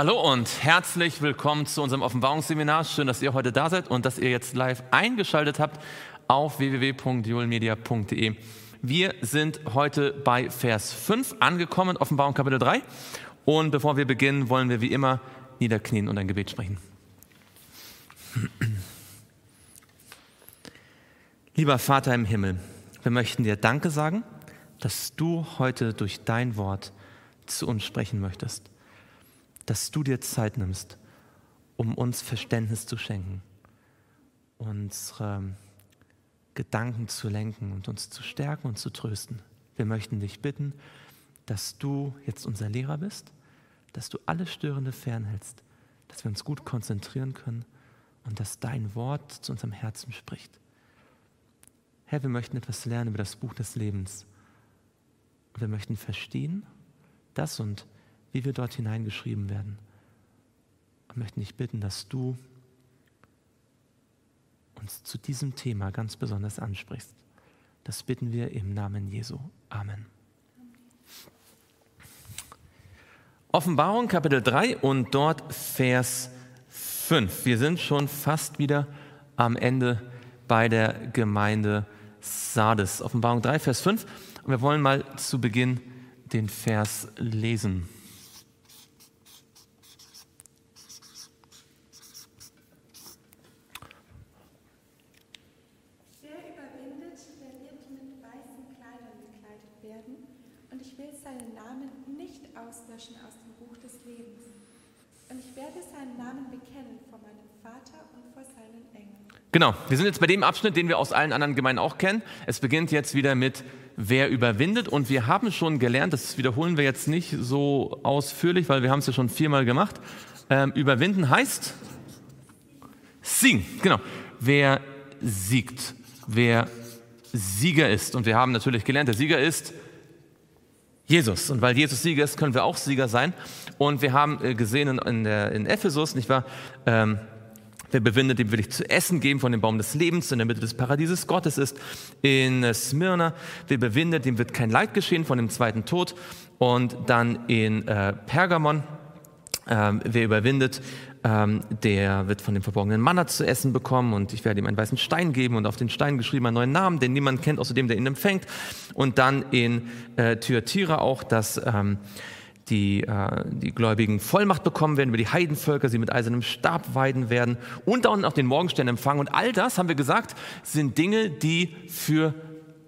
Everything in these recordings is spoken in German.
Hallo und herzlich willkommen zu unserem Offenbarungsseminar. Schön, dass ihr heute da seid und dass ihr jetzt live eingeschaltet habt auf www.julmedia.de. Wir sind heute bei Vers 5 angekommen, Offenbarung Kapitel 3. Und bevor wir beginnen, wollen wir wie immer niederknien und ein Gebet sprechen. Lieber Vater im Himmel, wir möchten dir Danke sagen, dass du heute durch dein Wort zu uns sprechen möchtest dass du dir Zeit nimmst, um uns Verständnis zu schenken, unsere Gedanken zu lenken und uns zu stärken und zu trösten. Wir möchten dich bitten, dass du jetzt unser Lehrer bist, dass du alle Störende fernhältst, dass wir uns gut konzentrieren können und dass dein Wort zu unserem Herzen spricht. Herr, wir möchten etwas lernen über das Buch des Lebens. wir möchten verstehen, das und wie wir dort hineingeschrieben werden. Und möchten dich bitten, dass du uns zu diesem Thema ganz besonders ansprichst. Das bitten wir im Namen Jesu. Amen. Offenbarung Kapitel 3 und dort Vers 5. Wir sind schon fast wieder am Ende bei der Gemeinde Sardes. Offenbarung 3, Vers 5. Und wir wollen mal zu Beginn den Vers lesen. Genau, wir sind jetzt bei dem Abschnitt, den wir aus allen anderen Gemeinden auch kennen. Es beginnt jetzt wieder mit Wer überwindet und wir haben schon gelernt, das wiederholen wir jetzt nicht so ausführlich, weil wir haben es ja schon viermal gemacht. Ähm, überwinden heißt siegen, genau. Wer siegt, wer Sieger ist. Und wir haben natürlich gelernt, der Sieger ist Jesus. Und weil Jesus Sieger ist, können wir auch Sieger sein. Und wir haben äh, gesehen in, der, in Ephesus, nicht wahr, ähm, Wer bewindet, dem will ich zu essen geben von dem Baum des Lebens in der Mitte des Paradieses Gottes ist. In Smyrna, wer bewindet, dem wird kein Leid geschehen von dem zweiten Tod. Und dann in äh, Pergamon, ähm, wer überwindet, ähm, der wird von dem verborgenen Manna zu essen bekommen und ich werde ihm einen weißen Stein geben und auf den Stein geschrieben einen neuen Namen, den niemand kennt, außer dem, der ihn empfängt. Und dann in äh, Thyatira auch, dass ähm, die, äh, die Gläubigen Vollmacht bekommen werden über die Heidenvölker, sie mit eisernem Stab weiden werden und dann auch den Morgenstern empfangen. Und all das, haben wir gesagt, sind Dinge, die für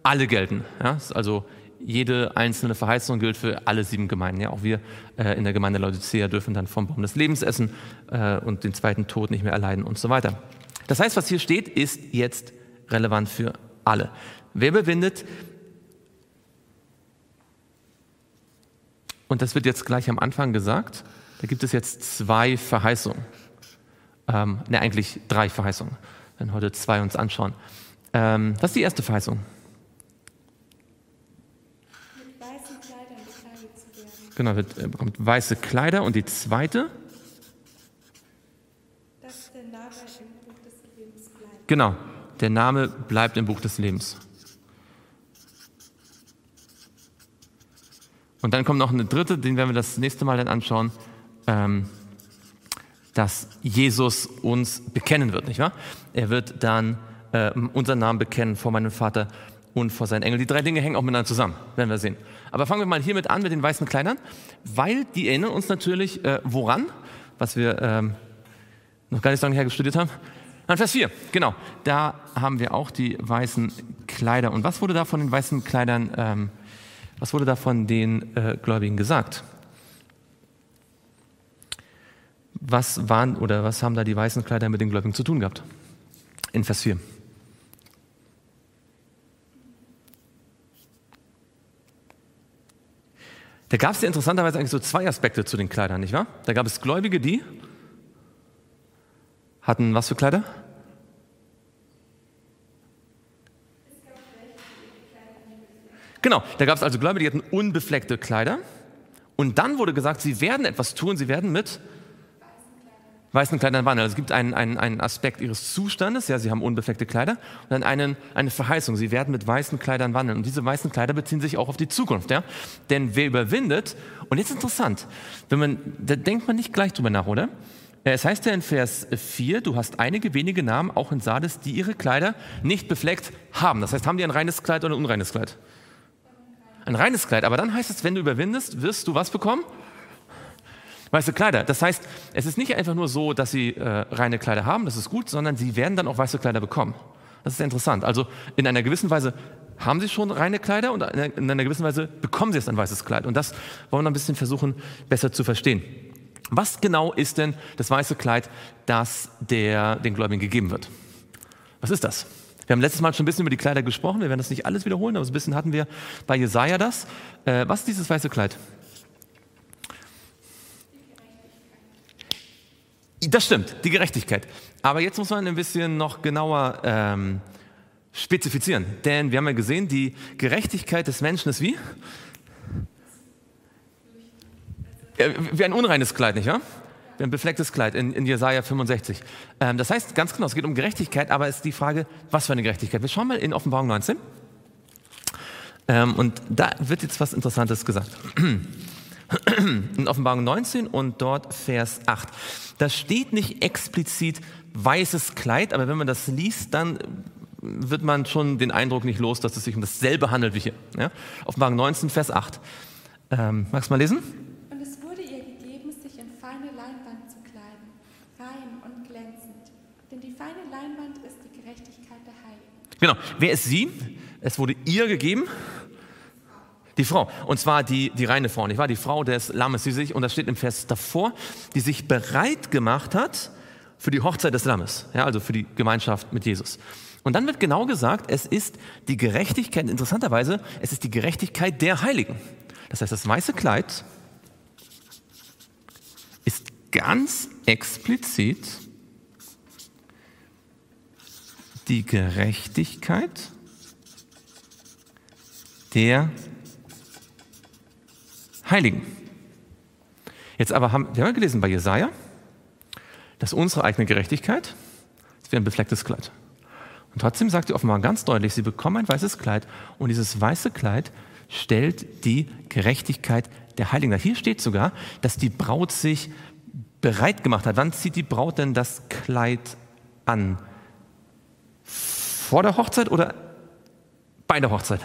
alle gelten. Ja? Also jede einzelne Verheißung gilt für alle sieben Gemeinden. Ja, auch wir äh, in der Gemeinde Laodicea dürfen dann vom Baum des Lebens essen äh, und den zweiten Tod nicht mehr erleiden und so weiter. Das heißt, was hier steht, ist jetzt relevant für alle. Wer bewindet, Und das wird jetzt gleich am Anfang gesagt. Da gibt es jetzt zwei Verheißungen. Ähm, ne, eigentlich drei Verheißungen. Wenn wir heute zwei uns anschauen. Ähm, was ist die erste Verheißung? Mit weißen Kleidern zu werden. Genau, er bekommt weiße Kleider. Und die zweite? Dass der Name im Buch des Lebens bleibt. Genau, der Name bleibt im Buch des Lebens. Und dann kommt noch eine dritte, den werden wir das nächste Mal dann anschauen, ähm, dass Jesus uns bekennen wird, nicht wahr? Er wird dann äh, unseren Namen bekennen vor meinem Vater und vor seinen Engeln. Die drei Dinge hängen auch miteinander zusammen, werden wir sehen. Aber fangen wir mal hiermit an mit den weißen Kleidern, weil die erinnern uns natürlich äh, woran, was wir ähm, noch gar nicht so lange her studiert haben. An Vers 4, genau. Da haben wir auch die weißen Kleider. Und was wurde da von den weißen Kleidern ähm, was wurde da von den äh, Gläubigen gesagt? Was waren oder was haben da die weißen Kleider mit den Gläubigen zu tun gehabt? In Vers 4. Da gab es ja interessanterweise eigentlich so zwei Aspekte zu den Kleidern, nicht wahr? Da gab es Gläubige, die hatten was für Kleider? Genau, da gab es also Gläubige, die hatten unbefleckte Kleider. Und dann wurde gesagt, sie werden etwas tun, sie werden mit weißen Kleidern wandeln. Also es gibt einen, einen, einen Aspekt ihres Zustandes, ja, sie haben unbefleckte Kleider, und dann einen, eine Verheißung, sie werden mit weißen Kleidern wandeln. Und diese weißen Kleider beziehen sich auch auf die Zukunft, ja. Denn wer überwindet, und jetzt interessant, wenn man, da denkt man nicht gleich drüber nach, oder? Es heißt ja in Vers 4, du hast einige wenige Namen, auch in Sardes, die ihre Kleider nicht befleckt haben. Das heißt, haben die ein reines Kleid oder ein unreines Kleid? Ein reines Kleid. Aber dann heißt es, wenn du überwindest, wirst du was bekommen? weiße Kleider. Das heißt, es ist nicht einfach nur so, dass sie äh, reine Kleider haben, das ist gut, sondern sie werden dann auch weiße Kleider bekommen. Das ist interessant. Also in einer gewissen Weise haben sie schon reine Kleider und in einer gewissen Weise bekommen sie jetzt ein weißes Kleid. Und das wollen wir ein bisschen versuchen, besser zu verstehen. Was genau ist denn das weiße Kleid, das der, den Gläubigen gegeben wird? Was ist das? Wir haben letztes Mal schon ein bisschen über die Kleider gesprochen. Wir werden das nicht alles wiederholen, aber so ein bisschen hatten wir bei Jesaja das. Äh, was ist dieses weiße Kleid? Das stimmt, die Gerechtigkeit. Aber jetzt muss man ein bisschen noch genauer ähm, spezifizieren. Denn wir haben ja gesehen, die Gerechtigkeit des Menschen ist wie? Wie ein unreines Kleid, nicht wahr? Wie ein beflecktes Kleid in, in Jesaja 65. Ähm, das heißt ganz genau, es geht um Gerechtigkeit, aber es ist die Frage, was für eine Gerechtigkeit. Wir schauen mal in Offenbarung 19. Ähm, und da wird jetzt was Interessantes gesagt. in Offenbarung 19 und dort Vers 8. Da steht nicht explizit weißes Kleid, aber wenn man das liest, dann wird man schon den Eindruck nicht los, dass es sich um dasselbe handelt wie hier. Ja? Offenbarung 19, Vers 8. Ähm, magst du mal lesen? Und es wurde ihr gegeben, sich in feine Leinwand zu kleiden, rein und glänzend. Denn die feine Leinwand ist die Gerechtigkeit der Heiligen. Genau. Wer ist sie? Es wurde ihr gegeben. Die Frau, und zwar die, die reine Frau, nicht wahr? Die Frau des Lammes, die sich, und das steht im Vers davor, die sich bereit gemacht hat für die Hochzeit des Lammes, ja, also für die Gemeinschaft mit Jesus. Und dann wird genau gesagt, es ist die Gerechtigkeit, interessanterweise, es ist die Gerechtigkeit der Heiligen. Das heißt, das weiße Kleid ist ganz explizit die Gerechtigkeit der Heiligen. Jetzt aber haben wir haben gelesen bei Jesaja, dass unsere eigene Gerechtigkeit ist wie ein beflecktes Kleid. Und trotzdem sagt die offenbar ganz deutlich, sie bekommen ein weißes Kleid und dieses weiße Kleid stellt die Gerechtigkeit der Heiligen dar. Hier steht sogar, dass die Braut sich bereit gemacht hat. Wann zieht die Braut denn das Kleid an? Vor der Hochzeit oder bei der Hochzeit?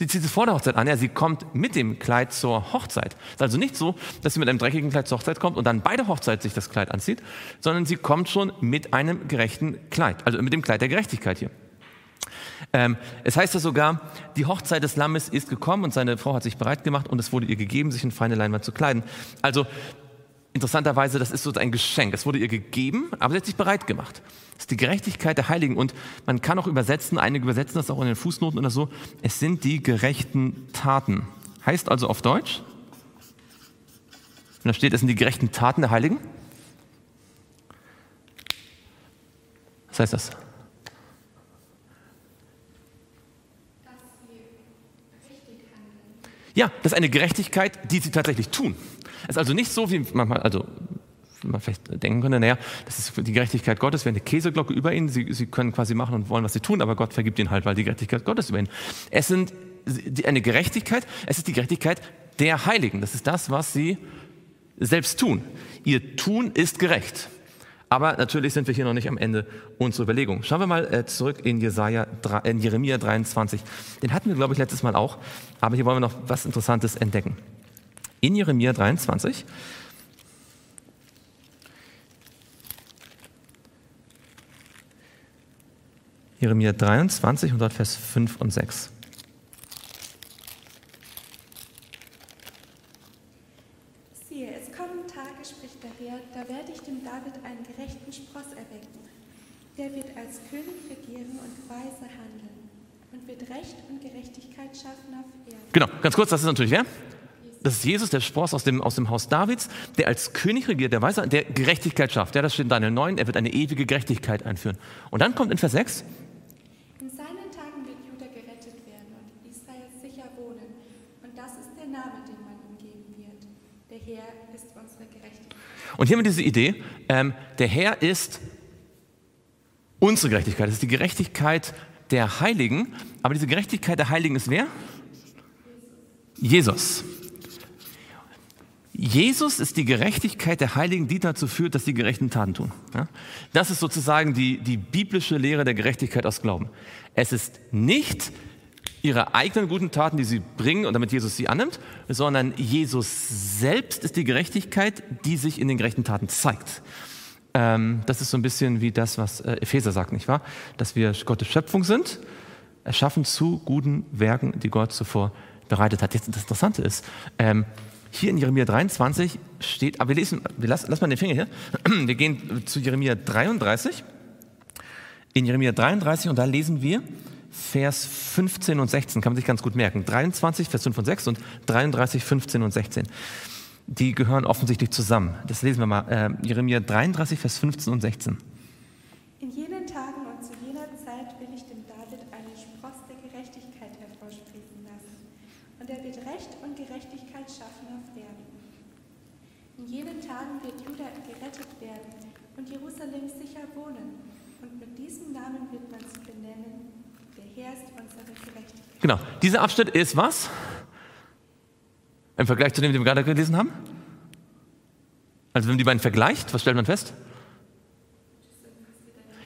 Sie zieht es vor der Hochzeit an. Ja, sie kommt mit dem Kleid zur Hochzeit. Es ist also nicht so, dass sie mit einem dreckigen Kleid zur Hochzeit kommt und dann bei der Hochzeit sich das Kleid anzieht, sondern sie kommt schon mit einem gerechten Kleid, also mit dem Kleid der Gerechtigkeit hier. Ähm, es heißt ja sogar, die Hochzeit des Lammes ist gekommen und seine Frau hat sich bereit gemacht und es wurde ihr gegeben, sich in feine Leinwand zu kleiden. Also interessanterweise, das ist so ein Geschenk. Es wurde ihr gegeben, aber sie hat sich bereit gemacht. Das ist die Gerechtigkeit der Heiligen. Und man kann auch übersetzen, einige übersetzen das auch in den Fußnoten oder so, es sind die gerechten Taten. Heißt also auf Deutsch, und da steht, es sind die gerechten Taten der Heiligen. Was heißt das? Ja, das ist eine Gerechtigkeit, die sie tatsächlich tun. Es ist also nicht so, wie manchmal, also man vielleicht denken könnte, naja, das ist die Gerechtigkeit Gottes, wie eine Käseglocke über ihnen. Sie, sie können quasi machen und wollen, was sie tun, aber Gott vergibt ihnen halt, weil die Gerechtigkeit Gottes über ihnen. Es sind eine Gerechtigkeit, es ist die Gerechtigkeit der Heiligen. Das ist das, was sie selbst tun. Ihr Tun ist gerecht. Aber natürlich sind wir hier noch nicht am Ende unserer Überlegung. Schauen wir mal äh, zurück in, Jesaja, in Jeremia 23. Den hatten wir, glaube ich, letztes Mal auch. Aber hier wollen wir noch was Interessantes entdecken in Jeremia 23. Jeremia 23 und dort Vers 5 und 6. Siehe, es kommen Tage, spricht der Herr, da werde ich dem David einen gerechten Spross erwecken. Der wird als König regieren und weise handeln und wird Recht und Gerechtigkeit schaffen auf Erden. Genau, ganz kurz, das ist natürlich wer? Das ist Jesus, der Spross aus dem, aus dem Haus Davids, der als König regiert, der Weise, der Gerechtigkeit schafft. Ja, das steht in Daniel 9, er wird eine ewige Gerechtigkeit einführen. Und dann kommt in Vers 6, In seinen Tagen wird Juda gerettet werden und Israel sicher wohnen. Und das ist der Name, den man ihm geben wird. Der Herr ist unsere Gerechtigkeit. Und hier haben wir diese Idee, ähm, der Herr ist unsere Gerechtigkeit. Das ist die Gerechtigkeit der Heiligen. Aber diese Gerechtigkeit der Heiligen ist wer? Jesus. Jesus ist die Gerechtigkeit der Heiligen, die dazu führt, dass sie gerechten Taten tun. Das ist sozusagen die, die biblische Lehre der Gerechtigkeit aus Glauben. Es ist nicht ihre eigenen guten Taten, die sie bringen und damit Jesus sie annimmt, sondern Jesus selbst ist die Gerechtigkeit, die sich in den gerechten Taten zeigt. Ähm, das ist so ein bisschen wie das, was äh, Epheser sagt, nicht wahr? Dass wir Gottes Schöpfung sind, erschaffen zu guten Werken, die Gott zuvor bereitet hat. Jetzt das Interessante ist, ähm, hier in Jeremia 23 steht, aber wir lesen, wir lassen, lass mal den Finger hier. Wir gehen zu Jeremia 33. In Jeremia 33 und da lesen wir Vers 15 und 16, kann man sich ganz gut merken. 23, Vers 5 und 6 und 33, 15 und 16. Die gehören offensichtlich zusammen. Das lesen wir mal. Äh, Jeremia 33, Vers 15 und 16. In jenen Tagen und zu jener Zeit will ich dem David einen Spross der Gerechtigkeit hervorsprießen lassen. Und er wird Recht und Gerechtigkeit schaffen auf Erden. Jenen Tagen wird Juda gerettet werden und Jerusalem sicher wohnen. Und mit diesem Namen wird man sie benennen. Der Herr ist unsere Gerechtigkeit. Genau. Dieser Abschnitt ist was? Im Vergleich zu dem, den wir gerade gelesen haben? Also wenn man die beiden vergleicht, was stellt man fest?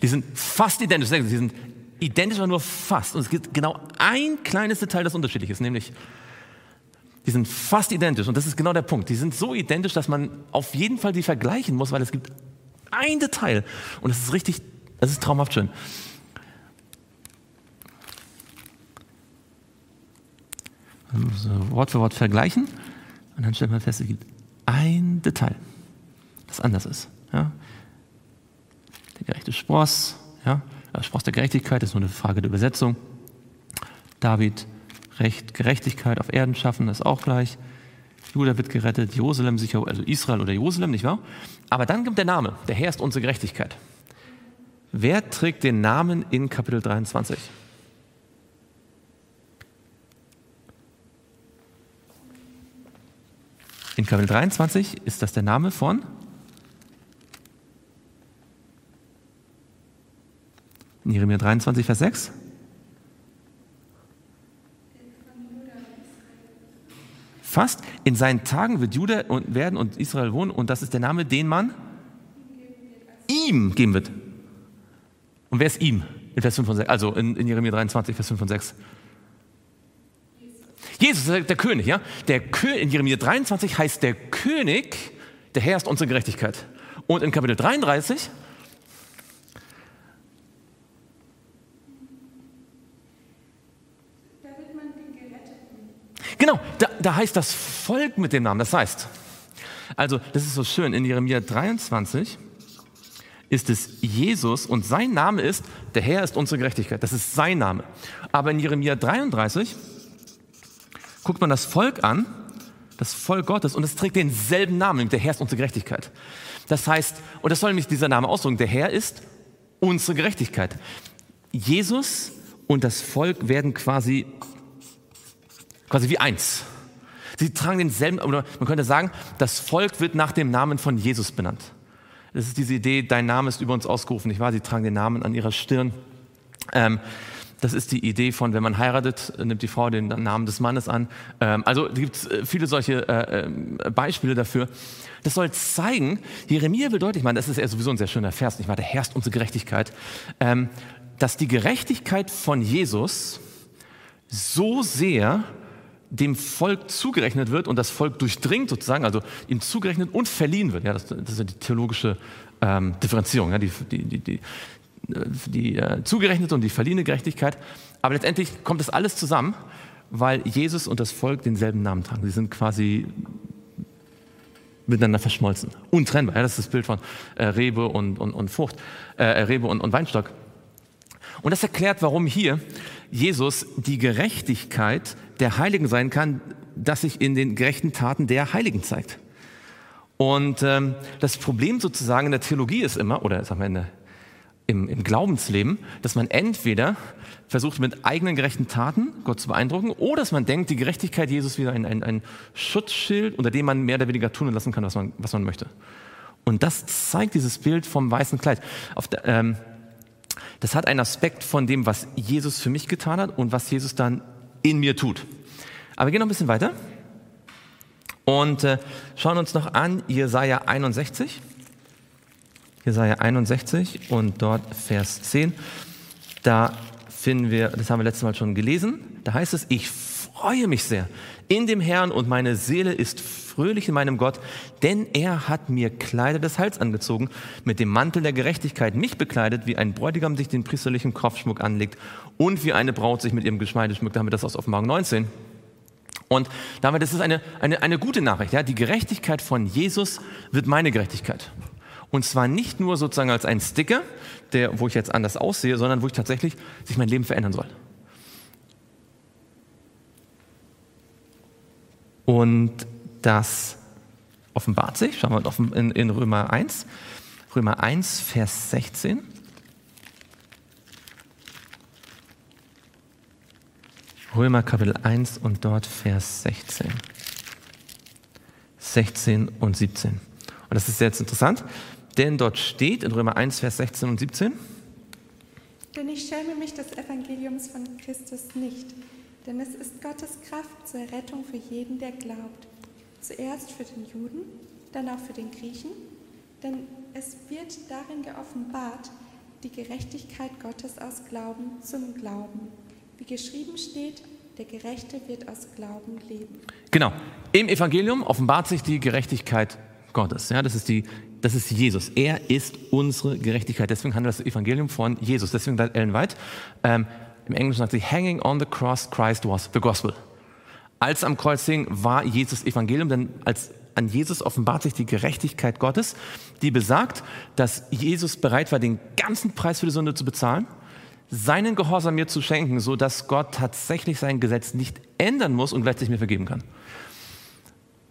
Die sind fast identisch. Sie sind identisch, aber nur fast. Und es gibt genau ein kleines Detail, das unterschiedlich ist, nämlich die sind fast identisch. Und das ist genau der Punkt. Die sind so identisch, dass man auf jeden Fall die vergleichen muss, weil es gibt ein Detail. Und es ist richtig, es ist traumhaft schön. Also Wort für Wort vergleichen und dann stellt man fest, es gibt ein Detail, das anders ist. Ja? Der gerechte Spross, ja? der Spross der Gerechtigkeit ist nur eine Frage der Übersetzung. David, Recht, Gerechtigkeit auf Erden schaffen, ist auch gleich. Judah wird gerettet, Jerusalem sicher, also Israel oder Jerusalem, nicht wahr? Aber dann kommt der Name, der Herr ist unsere Gerechtigkeit. Wer trägt den Namen in Kapitel 23? In Kapitel 23 ist das der Name von Jeremia 23, Vers 6. Fast in seinen Tagen wird Juda und werden und Israel wohnen und das ist der Name, den man ihm geben wird. Und wer ist ihm? In Vers 5 und 6, also in, in Jeremia 23, Vers 5 und 6. Jesus ist der König, ja? Der Kö in Jeremia 23 heißt der König, der Herr ist unsere Gerechtigkeit. Und in Kapitel 33 Genau, da, da, heißt das Volk mit dem Namen. Das heißt, also das ist so schön, in Jeremia 23 ist es Jesus und sein Name ist, der Herr ist unsere Gerechtigkeit. Das ist sein Name. Aber in Jeremia 33 guckt man das Volk an, das Volk Gottes, und es trägt denselben Namen, der Herr ist unsere Gerechtigkeit. Das heißt, und das soll nämlich dieser Name ausdrücken, der Herr ist unsere Gerechtigkeit. Jesus und das Volk werden quasi, quasi wie eins. Sie tragen denselben, oder man könnte sagen, das Volk wird nach dem Namen von Jesus benannt. Das ist diese Idee, dein Name ist über uns ausgerufen, nicht wahr? Sie tragen den Namen an ihrer Stirn. Ähm, das ist die Idee von, wenn man heiratet, nimmt die Frau den Namen des Mannes an. Ähm, also gibt es äh, viele solche äh, ähm, Beispiele dafür. Das soll zeigen, Jeremia will deutlich machen, das ist ja sowieso ein sehr schöner Vers, nicht wahr? Der herrscht unsere Gerechtigkeit, ähm, dass die Gerechtigkeit von Jesus so sehr dem Volk zugerechnet wird und das Volk durchdringt sozusagen, also ihm zugerechnet und verliehen wird. Ja, das, das ist ja die theologische ähm, Differenzierung. Ja, die, die, die, die äh, zugerechnete und die verliehene Gerechtigkeit. Aber letztendlich kommt das alles zusammen, weil Jesus und das Volk denselben Namen tragen. Sie sind quasi miteinander verschmolzen. Untrennbar. Ja, das ist das Bild von äh, Rebe und, und, und Frucht, äh, Rebe und, und Weinstock. Und das erklärt, warum hier Jesus die Gerechtigkeit der Heiligen sein kann, dass sich in den gerechten Taten der Heiligen zeigt. Und ähm, das Problem sozusagen in der Theologie ist immer, oder sagen wir in im, im Glaubensleben, dass man entweder versucht mit eigenen gerechten Taten Gott zu beeindrucken oder dass man denkt, die Gerechtigkeit Jesus wieder ein, ein, ein Schutzschild, unter dem man mehr oder weniger tun lassen kann, was man, was man möchte. Und das zeigt dieses Bild vom weißen Kleid. Der, ähm, das hat einen Aspekt von dem, was Jesus für mich getan hat und was Jesus dann in mir tut. Aber wir gehen noch ein bisschen weiter und äh, schauen uns noch an Jesaja 61. Jesaja 61 und dort Vers 10. Da finden wir, das haben wir letztes Mal schon gelesen, da heißt es, ich freue mich sehr in dem Herrn und meine Seele ist fröhlich in meinem Gott, denn er hat mir Kleider des Hals angezogen, mit dem Mantel der Gerechtigkeit mich bekleidet, wie ein Bräutigam sich den priesterlichen Kopfschmuck anlegt und wie eine Braut sich mit ihrem Geschmeide schmückt. Da haben wir das aus Offenbarung 19. Und damit, das ist eine, eine, eine gute Nachricht. Ja? Die Gerechtigkeit von Jesus wird meine Gerechtigkeit. Und zwar nicht nur sozusagen als ein Sticker, der, wo ich jetzt anders aussehe, sondern wo ich tatsächlich sich mein Leben verändern soll. Und das offenbart sich, schauen wir in, Römer 1, Römer 1, Vers 16. Römer Kapitel 1 und dort Vers 16. 16 und 17. Und das ist jetzt interessant, denn dort steht in Römer 1, Vers 16 und 17. Denn ich schäme mich des Evangeliums von Christus nicht, denn es ist Gottes Kraft zur Rettung für jeden, der glaubt. Zuerst für den Juden, dann auch für den Griechen, denn es wird darin geoffenbart, die Gerechtigkeit Gottes aus Glauben zum Glauben. Wie geschrieben steht, der Gerechte wird aus Glauben leben. Genau. Im Evangelium offenbart sich die Gerechtigkeit Gottes. Ja, das ist die das ist Jesus. Er ist unsere Gerechtigkeit. Deswegen handelt das Evangelium von Jesus. Deswegen sagt Ellen White, ähm, im Englischen sagt sie, hanging on the cross, Christ was the gospel. Als am Kreuz hing, war Jesus Evangelium, denn als an Jesus offenbart sich die Gerechtigkeit Gottes, die besagt, dass Jesus bereit war, den ganzen Preis für die Sünde zu bezahlen, seinen Gehorsam mir zu schenken, so dass Gott tatsächlich sein Gesetz nicht ändern muss und gleichzeitig mir vergeben kann.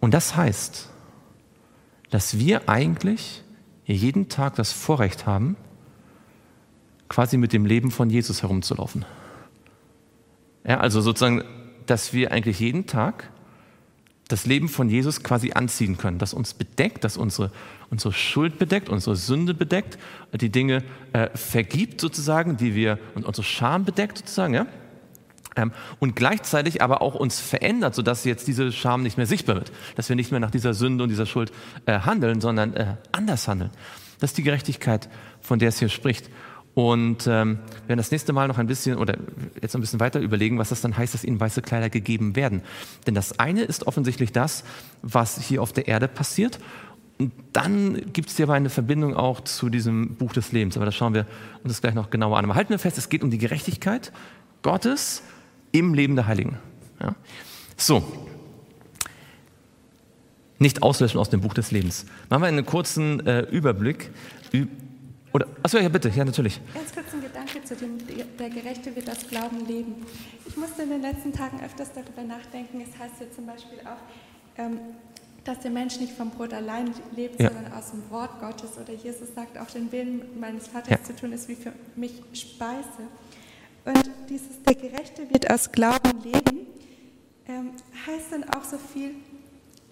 Und das heißt, dass wir eigentlich jeden Tag das Vorrecht haben, quasi mit dem Leben von Jesus herumzulaufen. Ja, also sozusagen, dass wir eigentlich jeden Tag das Leben von Jesus quasi anziehen können, das uns bedeckt, das unsere, unsere Schuld bedeckt, unsere Sünde bedeckt, die Dinge äh, vergibt sozusagen, die wir und unsere Scham bedeckt sozusagen, ja. Ähm, und gleichzeitig aber auch uns verändert, sodass jetzt diese Scham nicht mehr sichtbar wird, dass wir nicht mehr nach dieser Sünde und dieser Schuld äh, handeln, sondern äh, anders handeln. Das ist die Gerechtigkeit, von der es hier spricht. Und ähm, wir werden das nächste Mal noch ein bisschen oder jetzt ein bisschen weiter überlegen, was das dann heißt, dass ihnen weiße Kleider gegeben werden. Denn das eine ist offensichtlich das, was hier auf der Erde passiert. Und dann gibt es hier aber eine Verbindung auch zu diesem Buch des Lebens. Aber das schauen wir uns gleich noch genauer an. Aber halten wir fest, es geht um die Gerechtigkeit Gottes im Leben der Heiligen. Ja. So, nicht auslöschen aus dem Buch des Lebens. Machen wir einen kurzen äh, Überblick. Oder, achso, ja, bitte, ja, natürlich. Ganz kurz ein Gedanke zu dem, der Gerechte wird aus Glauben leben. Ich musste in den letzten Tagen öfters darüber nachdenken. Es heißt ja zum Beispiel auch, ähm, dass der Mensch nicht vom Brot allein lebt, ja. sondern aus dem Wort Gottes. Oder Jesus sagt auch, den Willen meines Vaters ja. zu tun, ist wie für mich Speise. Und dieses, der Gerechte wird aus Glauben leben, ähm, heißt dann auch so viel,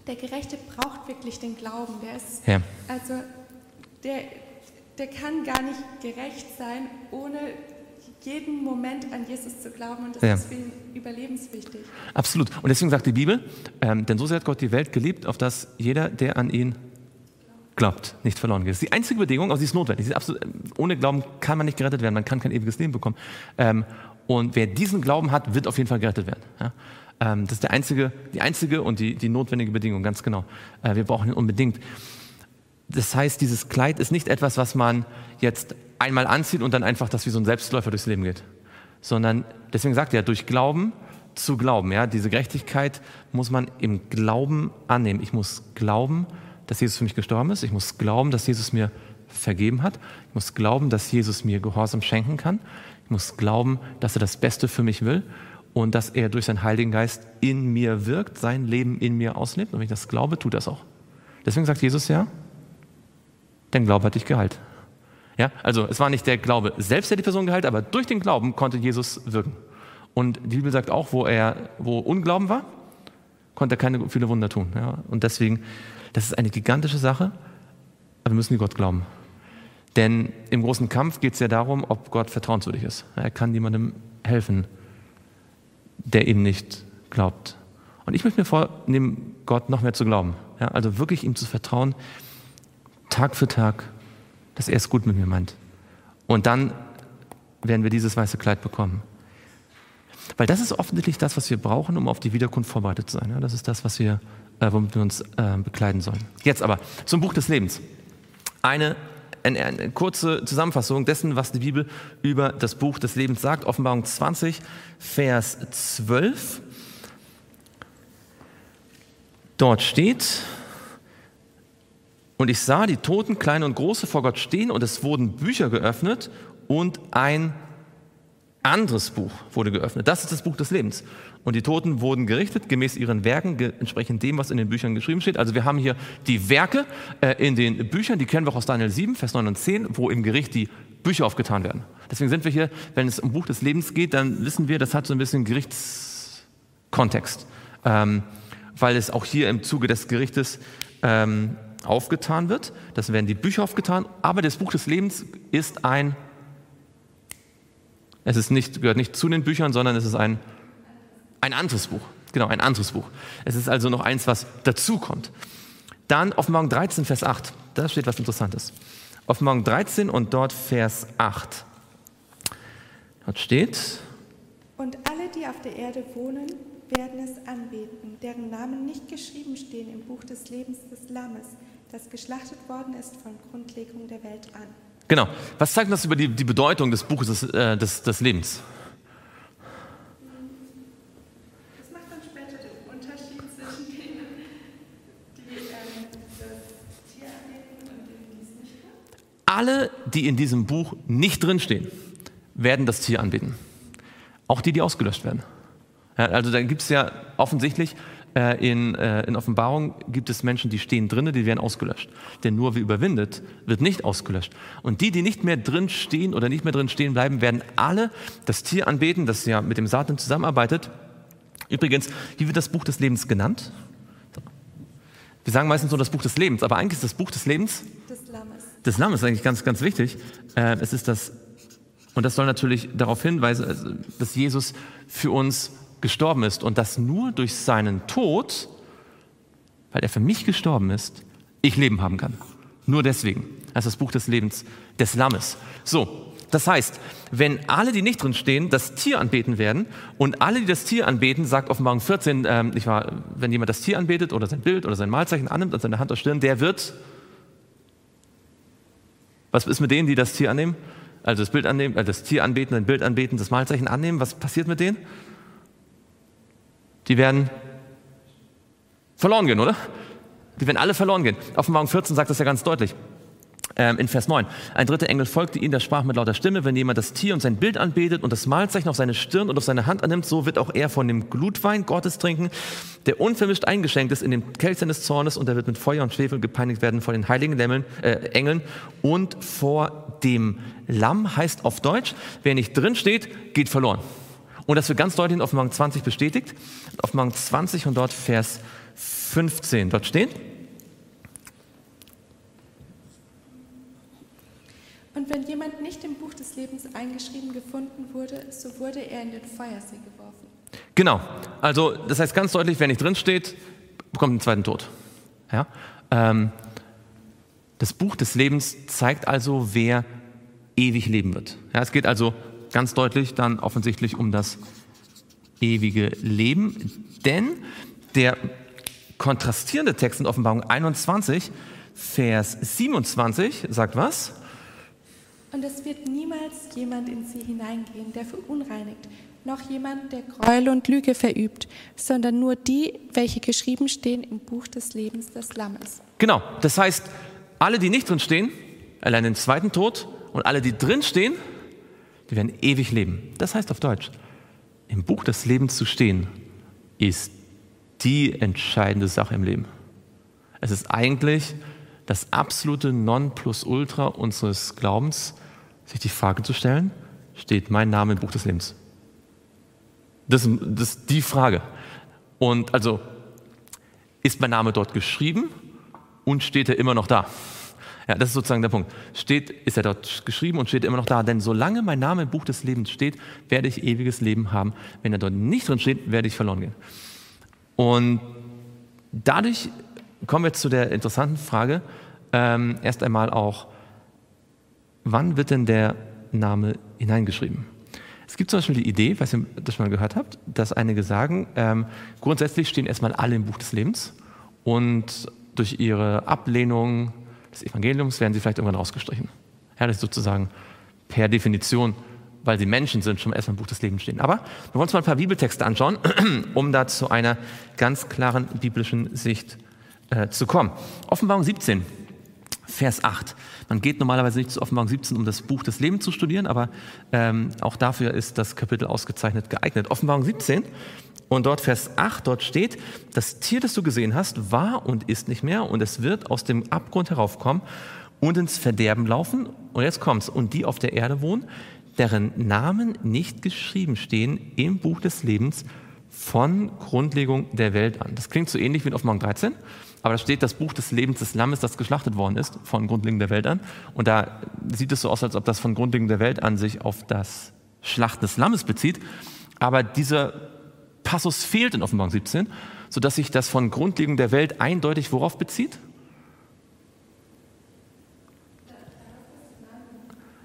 der Gerechte braucht wirklich den Glauben. Der ist, ja. also, der, der kann gar nicht gerecht sein, ohne jeden Moment an Jesus zu glauben und das ja. ist für ihn überlebenswichtig. Absolut. Und deswegen sagt die Bibel, ähm, denn so sehr hat Gott die Welt geliebt, auf dass jeder, der an ihn glaubt, nicht verloren geht. Das ist die einzige Bedingung, aber sie ist notwendig. Sie ist absolut, ohne Glauben kann man nicht gerettet werden, man kann kein ewiges Leben bekommen. Ähm, und wer diesen Glauben hat, wird auf jeden Fall gerettet werden. Ja? Ähm, das ist der einzige, die einzige und die, die notwendige Bedingung, ganz genau. Äh, wir brauchen ihn unbedingt. Das heißt, dieses Kleid ist nicht etwas, was man jetzt einmal anzieht und dann einfach das wie so ein Selbstläufer durchs Leben geht. Sondern, deswegen sagt er, durch Glauben zu glauben. Ja? Diese Gerechtigkeit muss man im Glauben annehmen. Ich muss glauben, dass Jesus für mich gestorben ist. Ich muss glauben, dass Jesus mir vergeben hat. Ich muss glauben, dass Jesus mir Gehorsam schenken kann. Ich muss glauben, dass er das Beste für mich will und dass er durch seinen Heiligen Geist in mir wirkt, sein Leben in mir auslebt. Und wenn ich das glaube, tut das auch. Deswegen sagt Jesus ja, dein Glaube hat dich geheilt. Ja, also es war nicht der Glaube selbst, der die Person geheilt, aber durch den Glauben konnte Jesus wirken. Und die Bibel sagt auch, wo er, wo Unglauben war, konnte er keine viele Wunder tun. Ja? Und deswegen, das ist eine gigantische Sache, aber wir müssen Gott glauben. Denn im großen Kampf geht es ja darum, ob Gott vertrauenswürdig ist. Er kann niemandem helfen, der ihm nicht glaubt. Und ich möchte mir vornehmen, Gott noch mehr zu glauben. Ja, also wirklich ihm zu vertrauen, Tag für Tag, dass er es gut mit mir meint. Und dann werden wir dieses weiße Kleid bekommen. Weil das ist offensichtlich das, was wir brauchen, um auf die Wiederkunft vorbereitet zu sein. Das ist das, was wir, äh, womit wir uns äh, bekleiden sollen. Jetzt aber zum Buch des Lebens. Eine eine, eine kurze Zusammenfassung dessen, was die Bibel über das Buch des Lebens sagt. Offenbarung 20, Vers 12. Dort steht, und ich sah die Toten, kleine und große, vor Gott stehen, und es wurden Bücher geöffnet, und ein anderes Buch wurde geöffnet. Das ist das Buch des Lebens. Und die Toten wurden gerichtet gemäß ihren Werken, entsprechend dem, was in den Büchern geschrieben steht. Also wir haben hier die Werke äh, in den Büchern, die kennen wir auch aus Daniel 7, Vers 9 und 10, wo im Gericht die Bücher aufgetan werden. Deswegen sind wir hier, wenn es um Buch des Lebens geht, dann wissen wir, das hat so ein bisschen Gerichtskontext. Ähm, weil es auch hier im Zuge des Gerichtes ähm, aufgetan wird. Das werden die Bücher aufgetan, aber das Buch des Lebens ist ein, es ist nicht, gehört nicht zu den Büchern, sondern es ist ein ein anderes Buch. Genau, ein anderes Buch. Es ist also noch eins, was dazukommt. Dann Offenbarung 13, Vers 8. Da steht was Interessantes. Offenbarung 13 und dort Vers 8. Dort steht. Und alle, die auf der Erde wohnen, werden es anbeten, deren Namen nicht geschrieben stehen im Buch des Lebens des Lammes, das geschlachtet worden ist von Grundlegung der Welt an. Genau. Was zeigt das über die, die Bedeutung des Buches des, äh, des, des Lebens? alle, die in diesem Buch nicht drinstehen, werden das Tier anbeten. Auch die, die ausgelöscht werden. Ja, also da gibt es ja offensichtlich in, äh, in Offenbarung gibt es Menschen, die stehen drinnen, die werden ausgelöscht. Denn nur wer überwindet, wird nicht ausgelöscht. Und die, die nicht mehr drin stehen oder nicht mehr drin stehen bleiben, werden alle das Tier anbeten, das ja mit dem Satan zusammenarbeitet. Übrigens, wie wird das Buch des Lebens genannt? Wir sagen meistens nur das Buch des Lebens, aber eigentlich ist das Buch des Lebens des Lammes des Lammes ist eigentlich ganz, ganz wichtig. Äh, es ist das, und das soll natürlich darauf hinweisen, dass Jesus für uns gestorben ist und dass nur durch seinen Tod, weil er für mich gestorben ist, ich Leben haben kann. Nur deswegen. Das ist das Buch des Lebens des Lammes. So, das heißt, wenn alle, die nicht drin stehen, das Tier anbeten werden und alle, die das Tier anbeten, sagt Offenbarung 14, äh, nicht wahr, wenn jemand das Tier anbetet oder sein Bild oder sein Malzeichen annimmt und seine Hand auf Stirn, der wird was ist mit denen, die das Tier annehmen? Also das Bild annehmen, äh, das Tier anbeten, ein Bild anbeten, das Malzeichen annehmen. Was passiert mit denen? Die werden verloren gehen, oder? Die werden alle verloren gehen. Offenbarung 14 sagt das ja ganz deutlich ähm, in Vers 9. Ein dritter Engel folgte ihnen, der sprach mit lauter Stimme, wenn jemand das Tier und sein Bild anbetet und das Malzeichen auf seine Stirn und auf seine Hand annimmt, so wird auch er von dem Glutwein Gottes trinken, der unvermischt eingeschenkt ist in dem Kelch seines Zornes und er wird mit Feuer und Schwefel gepeinigt werden vor den heiligen Lämmeln, äh, Engeln und vor dem Lamm heißt auf Deutsch, wer nicht drin steht, geht verloren. Und das wird ganz deutlich in Offenbarung 20 bestätigt. Offenbarung 20 und dort Vers 15. Dort steht, Und wenn jemand nicht im Buch des Lebens eingeschrieben gefunden wurde, so wurde er in den Feuersee geworfen. Genau. Also das heißt ganz deutlich, wer nicht drin steht, bekommt einen zweiten Tod. Ja? Ähm, das Buch des Lebens zeigt also, wer ewig leben wird. Ja, es geht also ganz deutlich dann offensichtlich um das ewige Leben, denn der kontrastierende Text in Offenbarung 21, Vers 27 sagt was? Und es wird niemals jemand in sie hineingehen, der verunreinigt, noch jemand, der Gräuel und Lüge verübt, sondern nur die, welche geschrieben stehen im Buch des Lebens des Lammes. Genau, das heißt, alle, die nicht drin stehen, allein den zweiten Tod und alle, die drin stehen, die werden ewig leben. Das heißt auf Deutsch, im Buch des Lebens zu stehen, ist die entscheidende Sache im Leben. Es ist eigentlich das absolute Nonplusultra unseres Glaubens, sich die Frage zu stellen, steht mein Name im Buch des Lebens? Das, das ist die Frage. Und also, ist mein Name dort geschrieben und steht er immer noch da? Ja, das ist sozusagen der Punkt. Steht, ist er dort geschrieben und steht immer noch da. Denn solange mein Name im Buch des Lebens steht, werde ich ewiges Leben haben. Wenn er dort nicht drin steht, werde ich verloren gehen. Und dadurch kommen wir zu der interessanten Frage, ähm, erst einmal auch, wann wird denn der Name hineingeschrieben? Es gibt zum Beispiel die Idee, was ihr das schon mal gehört habt, dass einige sagen, ähm, grundsätzlich stehen erstmal alle im Buch des Lebens und durch ihre Ablehnung des Evangeliums werden sie vielleicht irgendwann rausgestrichen. Ja, das ist sozusagen per Definition, weil sie Menschen sind, schon erstmal im Buch des Lebens stehen. Aber wir wollen uns mal ein paar Bibeltexte anschauen, um da zu einer ganz klaren biblischen Sicht äh, zu kommen. Offenbarung 17. Vers 8. Man geht normalerweise nicht zu Offenbarung 17, um das Buch des Lebens zu studieren, aber ähm, auch dafür ist das Kapitel ausgezeichnet geeignet. Offenbarung 17 und dort Vers 8, dort steht, das Tier, das du gesehen hast, war und ist nicht mehr und es wird aus dem Abgrund heraufkommen und ins Verderben laufen. Und jetzt kommt's. Und die auf der Erde wohnen, deren Namen nicht geschrieben stehen im Buch des Lebens von Grundlegung der Welt an. Das klingt so ähnlich wie in Offenbarung 13. Aber da steht das Buch des Lebens des Lammes, das geschlachtet worden ist, von Grundlegung der Welt an. Und da sieht es so aus, als ob das von Grundlegung der Welt an sich auf das Schlachten des Lammes bezieht. Aber dieser Passus fehlt in Offenbarung 17, sodass sich das von Grundlegung der Welt eindeutig worauf bezieht?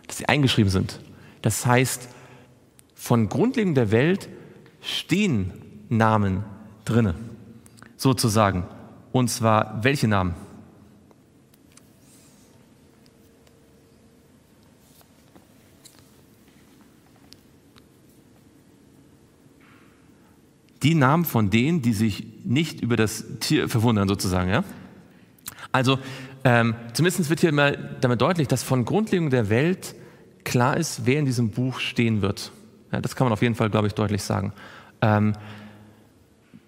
Dass sie eingeschrieben sind. Das heißt, von Grundlegung der Welt stehen Namen drinne, sozusagen. Und zwar welche Namen? Die Namen von denen, die sich nicht über das Tier verwundern, sozusagen. Ja? Also, ähm, zumindest wird hier mal damit deutlich, dass von Grundlegung der Welt klar ist, wer in diesem Buch stehen wird. Ja, das kann man auf jeden Fall, glaube ich, deutlich sagen. Ähm,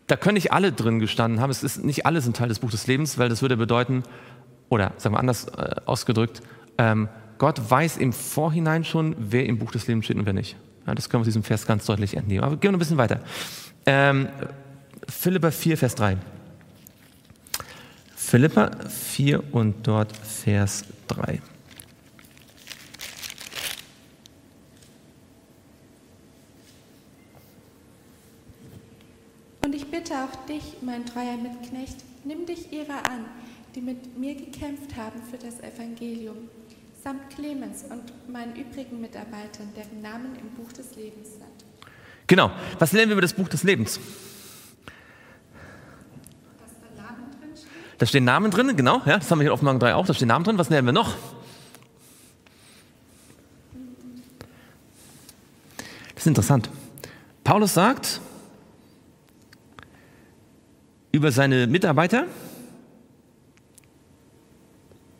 da können nicht alle drin gestanden haben. Es ist nicht alle sind Teil des Buches des Lebens, weil das würde bedeuten, oder sagen wir anders äh, ausgedrückt, ähm, Gott weiß im Vorhinein schon, wer im Buch des Lebens steht und wer nicht. Ja, das können wir aus diesem Vers ganz deutlich entnehmen. Aber gehen wir ein bisschen weiter. Ähm, Philippa 4, Vers 3. Philippa 4 und dort Vers 3. bitte auch dich, mein treuer Mitknecht, nimm dich ihrer an, die mit mir gekämpft haben für das Evangelium, samt Clemens und meinen übrigen Mitarbeitern, deren Namen im Buch des Lebens sind. Genau. Was lernen wir über das Buch des Lebens? Da stehen? Namen drin, genau. Ja, das haben wir hier auf Offenbarung 3 auch. Da stehen Namen drin. Was lernen wir noch? Das ist interessant. Paulus sagt, über seine Mitarbeiter.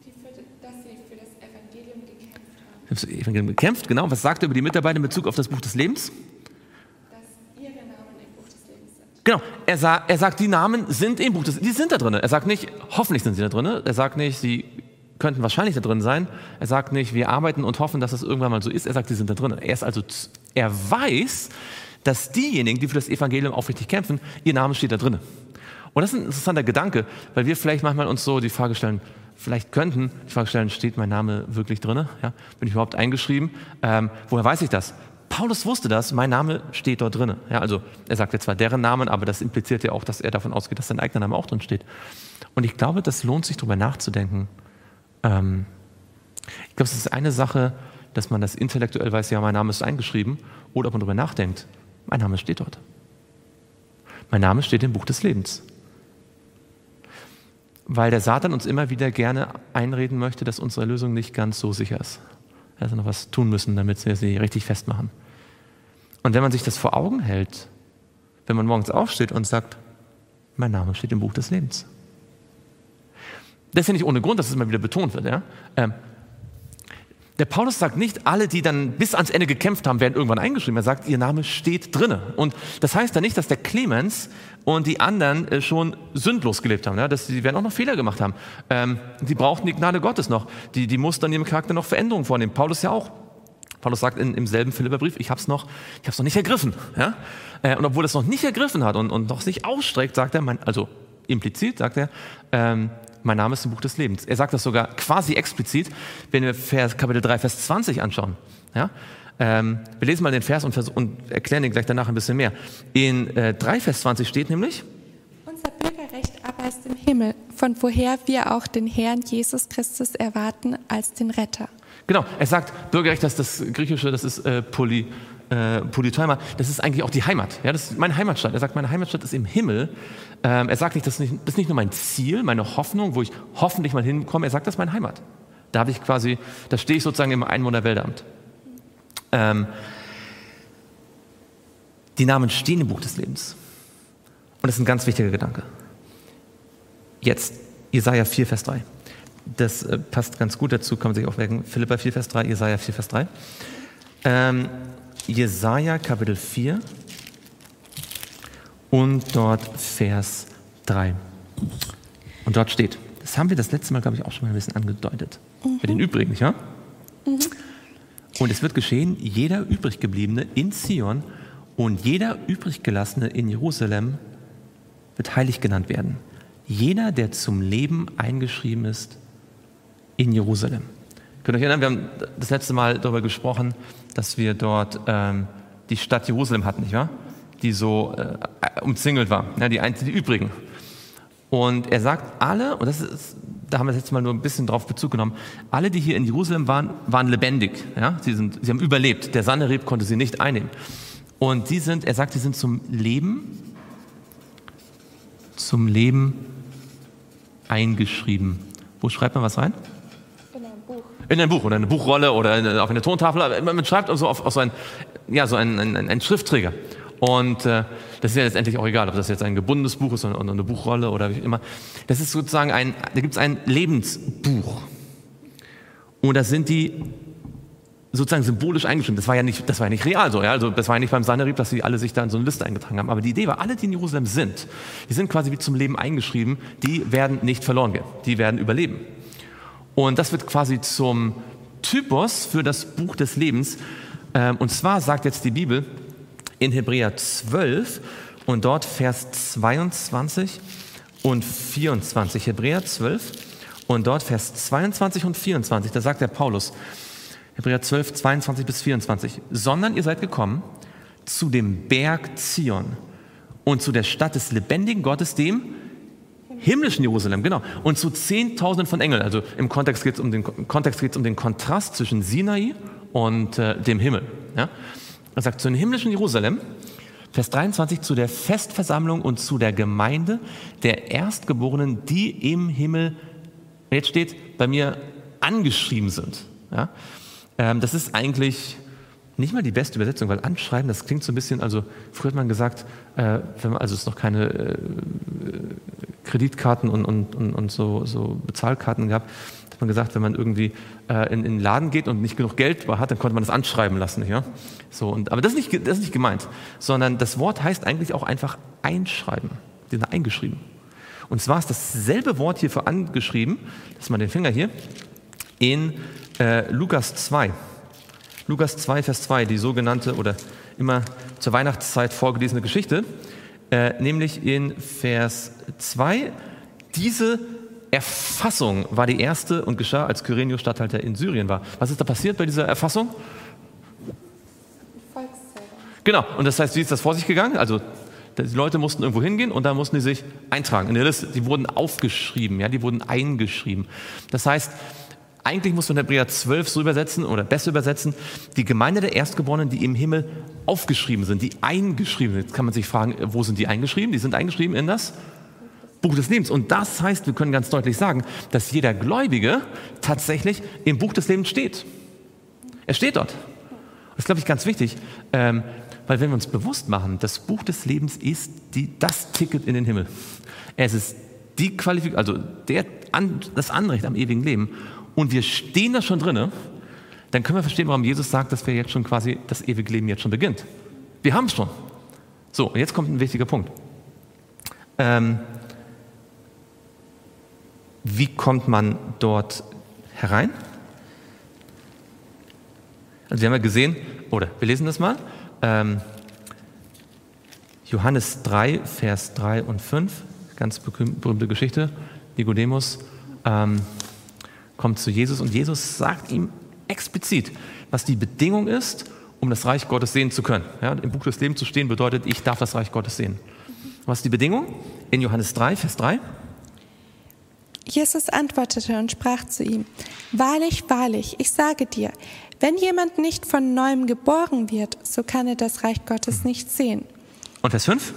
Dass sie für das Evangelium gekämpft haben. Das Evangelium gekämpft, genau. Was sagt er über die Mitarbeiter in Bezug auf das Buch des Lebens? Dass ihre Namen im Buch des Lebens sind. Genau, er, sa er sagt, die Namen sind im Buch. Die sind da drin. Er sagt nicht, hoffentlich sind sie da drin. Er sagt nicht, sie könnten wahrscheinlich da drin sein. Er sagt nicht, wir arbeiten und hoffen, dass das irgendwann mal so ist. Er sagt, sie sind da drin. Er ist also, er weiß, dass diejenigen, die für das Evangelium aufrichtig kämpfen, ihr Name steht da drin. Und das ist ein interessanter Gedanke, weil wir vielleicht manchmal uns so die Frage stellen, vielleicht könnten die Frage stellen, steht mein Name wirklich drin? Ja, bin ich überhaupt eingeschrieben? Ähm, woher weiß ich das? Paulus wusste das, mein Name steht dort drin. Ja, also er sagt jetzt zwar deren Namen, aber das impliziert ja auch, dass er davon ausgeht, dass sein eigener Name auch drin steht. Und ich glaube, das lohnt sich darüber nachzudenken. Ähm, ich glaube, es ist eine Sache, dass man das intellektuell weiß, ja, mein Name ist eingeschrieben, oder ob man darüber nachdenkt, mein Name steht dort. Mein Name steht im Buch des Lebens weil der Satan uns immer wieder gerne einreden möchte, dass unsere Lösung nicht ganz so sicher ist. Also noch was tun müssen, damit wir sie richtig festmachen. Und wenn man sich das vor Augen hält, wenn man morgens aufsteht und sagt, mein Name steht im Buch des Lebens. Das ist ja nicht ohne Grund, dass es immer wieder betont wird. Ja? Ähm, Der Paulus sagt nicht, alle, die dann bis ans Ende gekämpft haben, werden irgendwann eingeschrieben. Er sagt, ihr Name steht drinne. Und das heißt dann nicht, dass der Clemens und die anderen äh, schon sündlos gelebt haben. Ja? Dass sie werden auch noch Fehler gemacht haben. Ähm, die brauchten die Gnade Gottes noch. Die, die mussten an ihrem Charakter noch Veränderungen vornehmen. Paulus ja auch. Paulus sagt in, im selben Philipperbrief, ich habe es noch, noch nicht ergriffen. Ja? Äh, und obwohl er es noch nicht ergriffen hat und, und noch sich ausstreckt, sagt er, mein, also implizit sagt er, ähm, mein Name ist im Buch des Lebens. Er sagt das sogar quasi explizit, wenn wir Vers, Kapitel 3, Vers 20 anschauen. Ja? Ähm, wir lesen mal den Vers und, und, erklären den gleich danach ein bisschen mehr. In äh, 3, Vers 20 steht nämlich, unser Bürgerrecht aber ist im Himmel, von woher wir auch den Herrn Jesus Christus erwarten als den Retter. Genau, er sagt, Bürgerrecht, das ist das Griechische, das ist äh, Poly, äh, Polyteuma, das ist eigentlich auch die Heimat. Ja, das ist meine Heimatstadt. Er sagt, meine Heimatstadt ist im Himmel. Ähm, er sagt nicht das, nicht, das ist nicht nur mein Ziel, meine Hoffnung, wo ich hoffentlich mal hinkomme. Er sagt, das ist meine Heimat. Da habe ich quasi, da stehe ich sozusagen im Einwohnerwäldamt. Ähm, die Namen stehen im Buch des Lebens. Und das ist ein ganz wichtiger Gedanke. Jetzt, Jesaja 4, Vers 3. Das äh, passt ganz gut dazu, kann man sich auch merken. Philippa 4, Vers 3, Jesaja 4, Vers 3. Ähm, Jesaja Kapitel 4 und dort Vers 3. Und dort steht, das haben wir das letzte Mal, glaube ich, auch schon mal ein bisschen angedeutet. Mhm. Bei den übrigen, nicht wahr? Mhm. Und es wird geschehen, jeder übriggebliebene in Zion und jeder übriggelassene in Jerusalem wird heilig genannt werden. Jeder, der zum Leben eingeschrieben ist in Jerusalem. Könnt ihr euch erinnern, wir haben das letzte Mal darüber gesprochen, dass wir dort ähm, die Stadt Jerusalem hatten, nicht wahr? Die so äh, umzingelt war, ja, die, die übrigen. Und er sagt, alle, und das ist, da haben wir jetzt mal nur ein bisschen drauf Bezug genommen, alle, die hier in Jerusalem waren, waren lebendig. Ja? Sie, sind, sie haben überlebt. Der Sanherib konnte sie nicht einnehmen. Und sie sind, er sagt, sie sind zum Leben, zum Leben eingeschrieben. Wo schreibt man was rein? In ein Buch oder eine Buchrolle oder auf eine Tontafel. Man schreibt also auf, auf so, ein, ja, so ein, ein, ein Schriftträger. Und äh, das ist ja letztendlich auch egal, ob das jetzt ein gebundenes Buch ist oder eine Buchrolle oder wie immer. Das ist sozusagen ein, da gibt es ein Lebensbuch. Und da sind die sozusagen symbolisch eingeschrieben. Das war ja nicht, das war ja nicht real so. Ja? Also das war ja nicht beim Sanherib, dass sie alle sich da in so eine Liste eingetragen haben. Aber die Idee war, alle, die in Jerusalem sind, die sind quasi wie zum Leben eingeschrieben. Die werden nicht verloren gehen. Die werden überleben. Und das wird quasi zum Typus für das Buch des Lebens. Ähm, und zwar sagt jetzt die Bibel in Hebräer 12 und dort Vers 22 und 24. Hebräer 12 und dort Vers 22 und 24. Da sagt der Paulus, Hebräer 12, 22 bis 24, sondern ihr seid gekommen zu dem Berg Zion und zu der Stadt des lebendigen Gottes, dem himmlischen Jerusalem, genau. Und zu Zehntausenden von Engeln. Also im Kontext geht es um, den, um den Kontrast zwischen Sinai und äh, dem Himmel. Ja? Er sagt, zu dem himmlischen Jerusalem, Vers 23, zu der Festversammlung und zu der Gemeinde der Erstgeborenen, die im Himmel, jetzt steht bei mir, angeschrieben sind. Ja? Ähm, das ist eigentlich nicht mal die beste Übersetzung, weil anschreiben, das klingt so ein bisschen, also früher hat man gesagt, äh, wenn man, also es noch keine äh, Kreditkarten und, und, und, und so, so Bezahlkarten gab, hat man gesagt, wenn man irgendwie äh, in, in den Laden geht und nicht genug Geld hat, dann konnte man das anschreiben lassen. Ja? So, und, aber das ist, nicht, das ist nicht gemeint, sondern das Wort heißt eigentlich auch einfach einschreiben, sind eingeschrieben. Und zwar ist dasselbe Wort hier für angeschrieben, das ist mal den Finger hier, in äh, Lukas 2. Lukas 2, Vers 2, die sogenannte oder immer zur Weihnachtszeit vorgelesene Geschichte, äh, nämlich in Vers 2. Diese Erfassung war die erste und geschah, als Kyrenius Statthalter in Syrien war. Was ist da passiert bei dieser Erfassung? Genau, und das heißt, wie ist das vor sich gegangen? Also die Leute mussten irgendwo hingehen und da mussten die sich eintragen in der Liste. Die wurden aufgeschrieben, ja, die wurden eingeschrieben. Das heißt, eigentlich muss man Hebräer 12 so übersetzen oder besser übersetzen, die Gemeinde der Erstgeborenen, die im Himmel aufgeschrieben sind, die eingeschrieben sind. Jetzt kann man sich fragen, wo sind die eingeschrieben? Die sind eingeschrieben in das Buch des Lebens. Und das heißt, wir können ganz deutlich sagen, dass jeder Gläubige tatsächlich im Buch des Lebens steht. Er steht dort. Das ist, glaube ich, ganz wichtig, ähm, weil wenn wir uns bewusst machen, das Buch des Lebens ist die, das Ticket in den Himmel. Es ist die Qualifikation, also der, das Anrecht am ewigen Leben und wir stehen da schon drinne, dann können wir verstehen, warum Jesus sagt, dass wir jetzt schon quasi das ewige Leben jetzt schon beginnt. Wir haben es schon. So, und jetzt kommt ein wichtiger Punkt. Ähm, wie kommt man dort herein? Also wir haben ja gesehen, oder wir lesen das mal, ähm, Johannes 3, Vers 3 und 5, ganz berühmte Geschichte, Nicodemus ähm, kommt zu Jesus und Jesus sagt ihm explizit, was die Bedingung ist, um das Reich Gottes sehen zu können. Ja, Im Buch des Lebens zu stehen bedeutet, ich darf das Reich Gottes sehen. Was ist die Bedingung? In Johannes 3, Vers 3. Jesus antwortete und sprach zu ihm, Wahrlich, wahrlich, ich sage dir, wenn jemand nicht von neuem geboren wird, so kann er das Reich Gottes nicht sehen. Und Vers 5?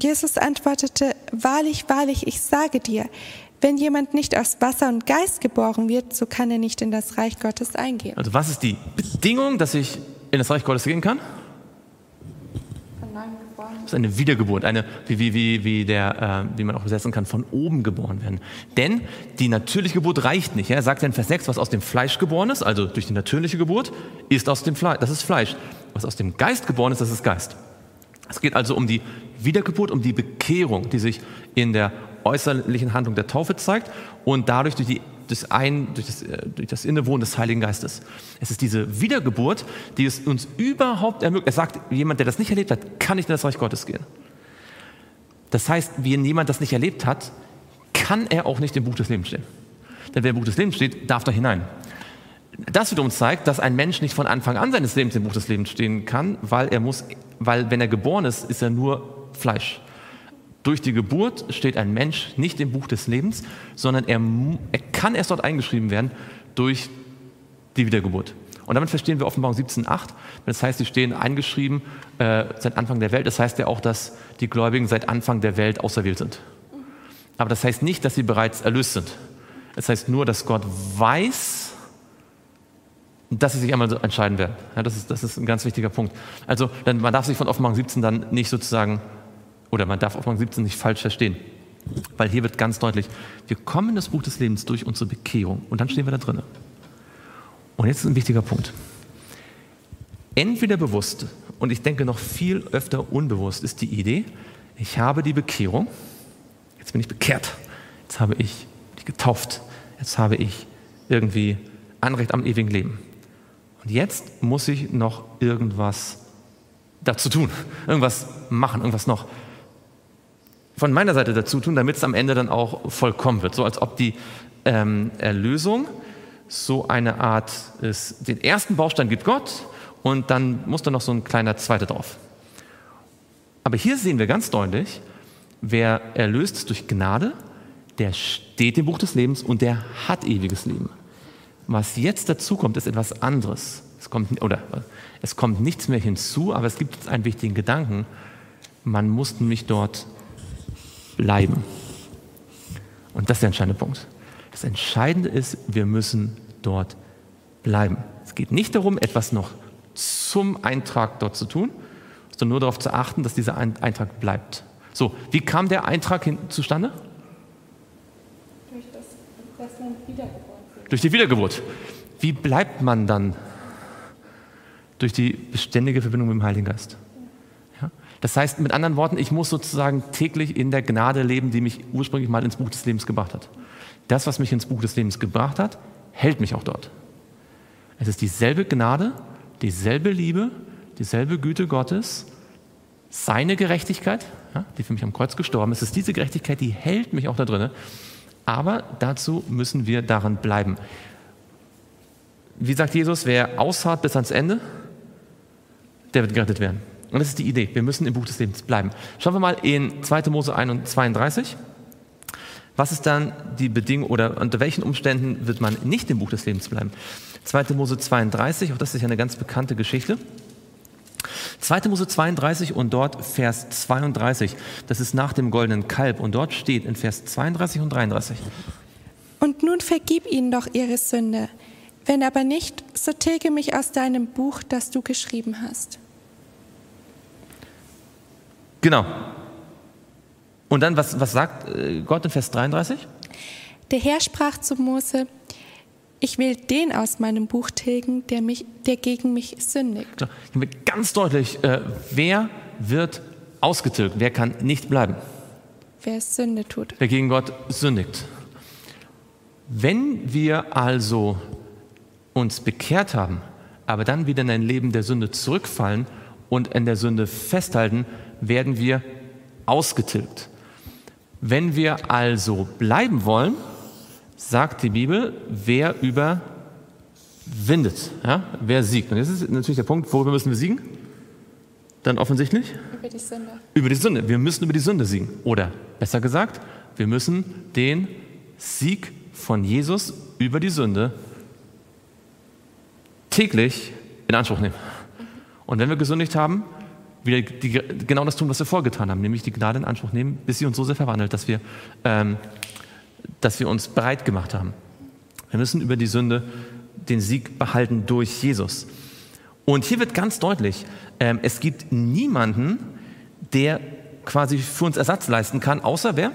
Jesus antwortete, Wahrlich, wahrlich, ich sage dir, wenn jemand nicht aus Wasser und Geist geboren wird, so kann er nicht in das Reich Gottes eingehen. Also was ist die Bedingung, dass ich in das Reich Gottes gehen kann? Das ist eine Wiedergeburt, eine, wie, wie, wie, wie, der, äh, wie man auch übersetzen kann, von oben geboren werden. Denn die natürliche Geburt reicht nicht. Ja? Er sagt ja in Vers 6, was aus dem Fleisch geboren ist, also durch die natürliche Geburt, ist aus dem Fleisch, das ist Fleisch. Was aus dem Geist geboren ist, das ist Geist. Es geht also um die Wiedergeburt, um die Bekehrung, die sich in der äußerlichen Handlung der Taufe zeigt und dadurch durch, die, das, Ein, durch, das, äh, durch das Innewohnen des Heiligen Geistes. Es ist diese Wiedergeburt, die es uns überhaupt ermöglicht. Er sagt, jemand, der das nicht erlebt hat, kann nicht in das Reich Gottes gehen. Das heißt, wenn jemand das nicht erlebt hat, kann er auch nicht im Buch des Lebens stehen. Denn wer im Buch des Lebens steht, darf da hinein. Das wiederum zeigt, dass ein Mensch nicht von Anfang an seines Lebens im Buch des Lebens stehen kann, weil er muss, weil wenn er geboren ist, ist er nur Fleisch. Durch die Geburt steht ein Mensch nicht im Buch des Lebens, sondern er, er kann erst dort eingeschrieben werden durch die Wiedergeburt. Und damit verstehen wir Offenbarung 17,8. Das heißt, sie stehen eingeschrieben äh, seit Anfang der Welt. Das heißt ja auch, dass die Gläubigen seit Anfang der Welt auserwählt sind. Aber das heißt nicht, dass sie bereits erlöst sind. Es heißt nur, dass Gott weiß, dass sie sich einmal entscheiden werden. Ja, das, ist, das ist ein ganz wichtiger Punkt. Also man darf sich von Offenbarung 17 dann nicht sozusagen oder man darf Offenbarung 17 nicht falsch verstehen. Weil hier wird ganz deutlich, wir kommen in das Buch des Lebens durch unsere Bekehrung und dann stehen wir da drinnen. Und jetzt ist ein wichtiger Punkt. Entweder bewusst und ich denke noch viel öfter unbewusst ist die Idee, ich habe die Bekehrung, jetzt bin ich bekehrt, jetzt habe ich die getauft, jetzt habe ich irgendwie Anrecht am ewigen Leben. Und jetzt muss ich noch irgendwas dazu tun, irgendwas machen, irgendwas noch von meiner Seite dazu tun, damit es am Ende dann auch vollkommen wird. So als ob die ähm, Erlösung so eine Art ist. Den ersten Baustein gibt Gott und dann muss da noch so ein kleiner zweiter drauf. Aber hier sehen wir ganz deutlich, wer erlöst durch Gnade, der steht im Buch des Lebens und der hat ewiges Leben. Was jetzt dazu kommt, ist etwas anderes. Es kommt, oder, es kommt nichts mehr hinzu, aber es gibt einen wichtigen Gedanken. Man muss nämlich dort bleiben. Und das ist der entscheidende Punkt. Das Entscheidende ist, wir müssen dort bleiben. Es geht nicht darum, etwas noch zum Eintrag dort zu tun, sondern nur darauf zu achten, dass dieser Eintrag bleibt. So, wie kam der Eintrag hin, zustande? Durch, das, dass man wiedergeboren wird. Durch die Wiedergeburt. Wie bleibt man dann? Durch die beständige Verbindung mit dem Heiligen Geist. Das heißt, mit anderen Worten, ich muss sozusagen täglich in der Gnade leben, die mich ursprünglich mal ins Buch des Lebens gebracht hat. Das, was mich ins Buch des Lebens gebracht hat, hält mich auch dort. Es ist dieselbe Gnade, dieselbe Liebe, dieselbe Güte Gottes, seine Gerechtigkeit, ja, die für mich am Kreuz gestorben ist. Es ist diese Gerechtigkeit, die hält mich auch da drin. Aber dazu müssen wir daran bleiben. Wie sagt Jesus, wer ausharrt bis ans Ende, der wird gerettet werden. Und das ist die Idee. Wir müssen im Buch des Lebens bleiben. Schauen wir mal in 2. Mose 32. Was ist dann die Bedingung oder unter welchen Umständen wird man nicht im Buch des Lebens bleiben? 2. Mose 32, auch das ist ja eine ganz bekannte Geschichte. 2. Mose 32 und dort Vers 32. Das ist nach dem goldenen Kalb und dort steht in Vers 32 und 33. Und nun vergib ihnen doch ihre Sünde. Wenn aber nicht, so tilge mich aus deinem Buch, das du geschrieben hast. Genau. Und dann, was, was sagt äh, Gott in Vers 33? Der Herr sprach zu Mose, Ich will den aus meinem Buch tilgen, der, mich, der gegen mich sündigt. Ganz deutlich, äh, wer wird ausgetilgt? Wer kann nicht bleiben? Wer Sünde tut. Wer gegen Gott sündigt. Wenn wir also uns bekehrt haben, aber dann wieder in ein Leben der Sünde zurückfallen und in der Sünde festhalten, werden wir ausgetilgt. Wenn wir also bleiben wollen, sagt die Bibel, wer überwindet, ja? wer siegt. Und das ist natürlich der Punkt, worüber müssen wir siegen? Dann offensichtlich? Über die Sünde. Über die Sünde. Wir müssen über die Sünde siegen. Oder besser gesagt, wir müssen den Sieg von Jesus über die Sünde täglich in Anspruch nehmen. Und wenn wir gesündigt haben, wieder die, genau das tun, was wir vorgetan haben, nämlich die Gnade in Anspruch nehmen, bis sie uns so sehr verwandelt, dass wir, ähm, dass wir uns bereit gemacht haben. Wir müssen über die Sünde den Sieg behalten durch Jesus. Und hier wird ganz deutlich, ähm, es gibt niemanden, der quasi für uns Ersatz leisten kann, außer wer?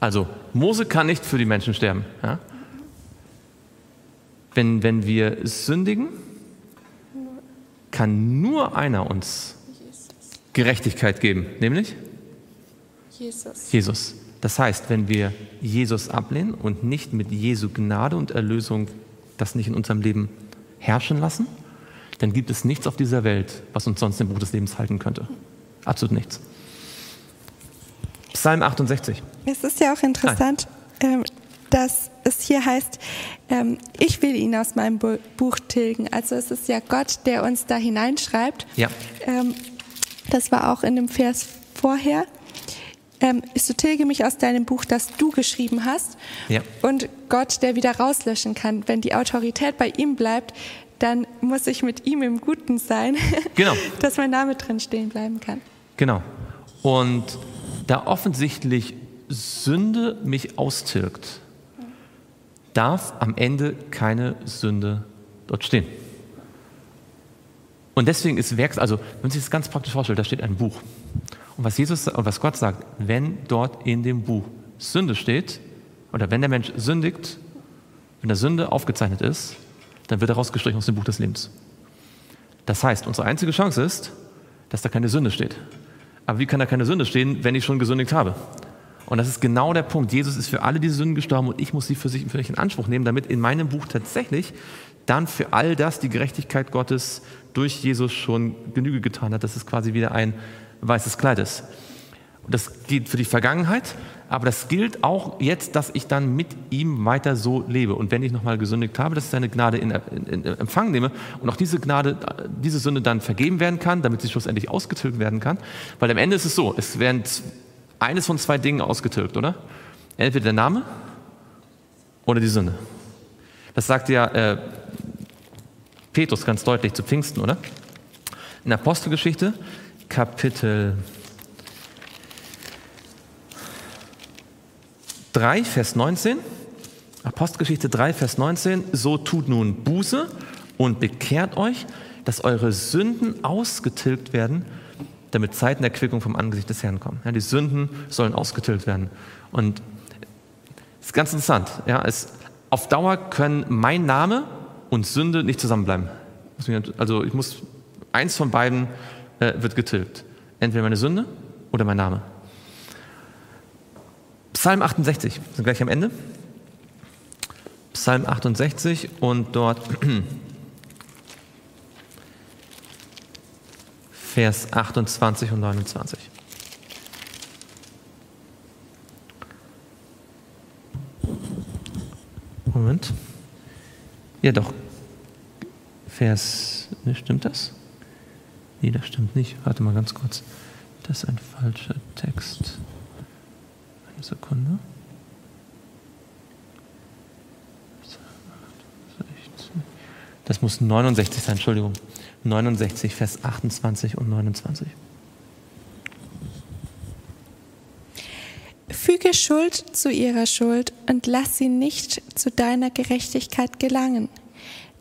Also, Mose kann nicht für die Menschen sterben. Ja? Wenn, wenn wir sündigen, kann nur einer uns Gerechtigkeit geben, nämlich Jesus. Jesus. Das heißt, wenn wir Jesus ablehnen und nicht mit Jesu Gnade und Erlösung das nicht in unserem Leben herrschen lassen, dann gibt es nichts auf dieser Welt, was uns sonst im Buch des Lebens halten könnte. Absolut nichts. Psalm 68. Es ist ja auch interessant, ähm, dass es hier heißt, ähm, ich will ihn aus meinem Buch tilgen. Also es ist ja Gott, der uns da hineinschreibt. Ja. Ähm, das war auch in dem Vers vorher. Ähm, so tilge mich aus deinem Buch, das du geschrieben hast. Ja. Und Gott, der wieder rauslöschen kann. Wenn die Autorität bei ihm bleibt, dann muss ich mit ihm im Guten sein, genau. dass mein Name drin stehen bleiben kann. Genau. Und da offensichtlich Sünde mich austilgt, darf am Ende keine Sünde dort stehen. Und deswegen ist Werks, also wenn man sich das ganz praktisch vorstellt, da steht ein Buch. Und was Jesus und was Gott sagt, wenn dort in dem Buch Sünde steht, oder wenn der Mensch sündigt, wenn der Sünde aufgezeichnet ist, dann wird er rausgestrichen aus dem Buch des Lebens. Das heißt, unsere einzige Chance ist, dass da keine Sünde steht. Aber wie kann da keine Sünde stehen, wenn ich schon gesündigt habe? Und das ist genau der Punkt. Jesus ist für alle diese Sünden gestorben und ich muss sie für sich, für sich in Anspruch nehmen, damit in meinem Buch tatsächlich dann für all das die Gerechtigkeit Gottes durch Jesus schon Genüge getan hat, dass es quasi wieder ein weißes Kleid ist. Und das gilt für die Vergangenheit, aber das gilt auch jetzt, dass ich dann mit ihm weiter so lebe. Und wenn ich nochmal gesündigt habe, dass ich seine Gnade in, in, in, Empfang nehme und auch diese Gnade, diese Sünde dann vergeben werden kann, damit sie schlussendlich ausgetilgt werden kann. Weil am Ende ist es so, es werden eines von zwei Dingen ausgetilgt, oder? Entweder der Name oder die Sünde. Das sagt ja äh, Petrus ganz deutlich zu Pfingsten, oder? In der Apostelgeschichte, Kapitel 3, Vers 19. Apostelgeschichte 3, Vers 19. So tut nun Buße und bekehrt euch, dass eure Sünden ausgetilgt werden damit Zeiten der Quickung vom Angesicht des Herrn kommen. Ja, die Sünden sollen ausgetilgt werden. Und es ist ganz interessant. Ja, es, auf Dauer können mein Name und Sünde nicht zusammenbleiben. Also ich muss, eins von beiden äh, wird getilgt. Entweder meine Sünde oder mein Name. Psalm 68, wir sind gleich am Ende. Psalm 68 und dort Vers 28 und 29. Moment. Ja, doch. Vers. Ne, stimmt das? Nee, das stimmt nicht. Warte mal ganz kurz. Das ist ein falscher Text. Eine Sekunde. Das muss 69 sein, Entschuldigung. 69, Vers 28 und 29. Füge Schuld zu ihrer Schuld und lass sie nicht zu deiner Gerechtigkeit gelangen.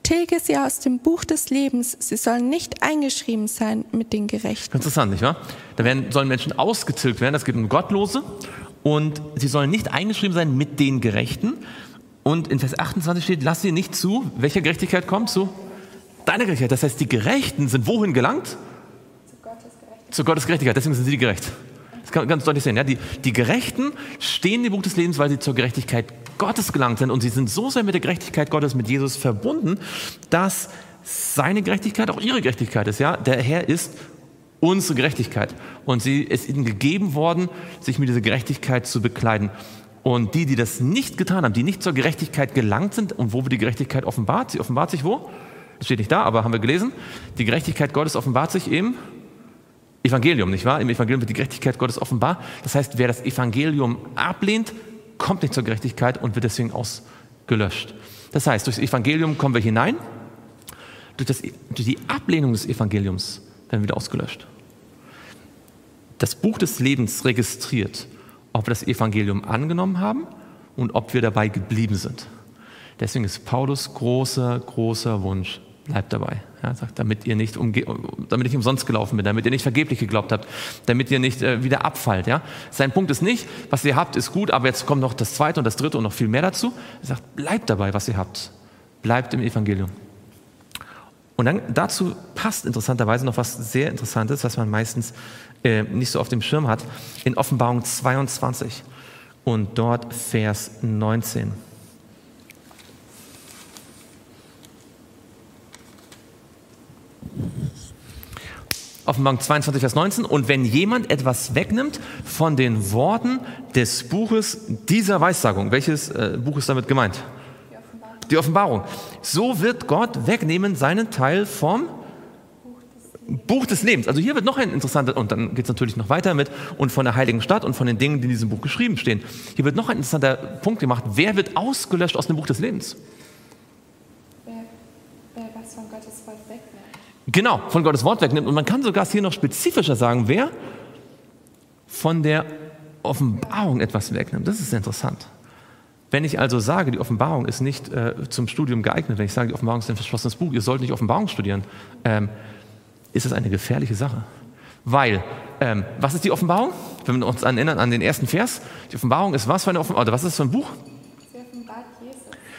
Tilge sie aus dem Buch des Lebens, sie sollen nicht eingeschrieben sein mit den Gerechten. Interessant, nicht wahr? Da werden, sollen Menschen ausgetilgt werden, das geht um Gottlose und sie sollen nicht eingeschrieben sein mit den Gerechten. Und in Vers 28 steht, lass sie nicht zu. Welche Gerechtigkeit kommt? Zu deiner Gerechtigkeit. Das heißt, die Gerechten sind wohin gelangt? Zu Gottes Gerechtigkeit. Zu Gottes Gerechtigkeit. Deswegen sind sie gerecht. Das kann man ganz deutlich sehen. Ja? Die, die Gerechten stehen im Buch des Lebens, weil sie zur Gerechtigkeit Gottes gelangt sind. Und sie sind so sehr mit der Gerechtigkeit Gottes, mit Jesus verbunden, dass seine Gerechtigkeit auch ihre Gerechtigkeit ist. Ja? Der Herr ist unsere Gerechtigkeit. Und sie ist ihnen gegeben worden, sich mit dieser Gerechtigkeit zu bekleiden. Und die, die das nicht getan haben, die nicht zur Gerechtigkeit gelangt sind, und wo wird die Gerechtigkeit offenbart? Sie offenbart sich wo? Das steht nicht da, aber haben wir gelesen. Die Gerechtigkeit Gottes offenbart sich im Evangelium, nicht wahr? Im Evangelium wird die Gerechtigkeit Gottes offenbar. Das heißt, wer das Evangelium ablehnt, kommt nicht zur Gerechtigkeit und wird deswegen ausgelöscht. Das heißt, durch das Evangelium kommen wir hinein, durch, das, durch die Ablehnung des Evangeliums werden wir wieder ausgelöscht. Das Buch des Lebens registriert, ob wir das Evangelium angenommen haben und ob wir dabei geblieben sind. Deswegen ist Paulus großer, großer Wunsch, bleibt dabei. Ja, sagt, damit ihr nicht umge damit ich umsonst gelaufen bin, damit ihr nicht vergeblich geglaubt habt, damit ihr nicht äh, wieder abfallt. Ja? Sein Punkt ist nicht, was ihr habt, ist gut, aber jetzt kommt noch das zweite und das dritte und noch viel mehr dazu. Er sagt, bleibt dabei, was ihr habt. Bleibt im Evangelium. Und dann dazu passt interessanterweise noch was sehr Interessantes, was man meistens äh, nicht so auf dem Schirm hat, in Offenbarung 22 und dort Vers 19. Offenbarung 22, Vers 19. Und wenn jemand etwas wegnimmt von den Worten des Buches dieser Weissagung, welches äh, Buch ist damit gemeint? Die Offenbarung. Die Offenbarung. So wird Gott wegnehmen seinen Teil vom Buch des Lebens. Also hier wird noch ein interessanter, und dann geht es natürlich noch weiter mit, und von der heiligen Stadt und von den Dingen, die in diesem Buch geschrieben stehen. Hier wird noch ein interessanter Punkt gemacht. Wer wird ausgelöscht aus dem Buch des Lebens? Wer, wer was von Gottes Wort wegnimmt. Genau, von Gottes Wort wegnimmt. Und man kann sogar hier noch spezifischer sagen, wer von der Offenbarung etwas wegnimmt. Das ist interessant. Wenn ich also sage, die Offenbarung ist nicht äh, zum Studium geeignet, wenn ich sage, die Offenbarung ist ein verschlossenes Buch, ihr sollt nicht Offenbarung studieren, ähm, ist es eine gefährliche Sache. Weil, ähm, was ist die Offenbarung? Wenn wir uns erinnern an den ersten Vers, die Offenbarung ist was für eine Offenbarung, oder was ist das für ein Buch?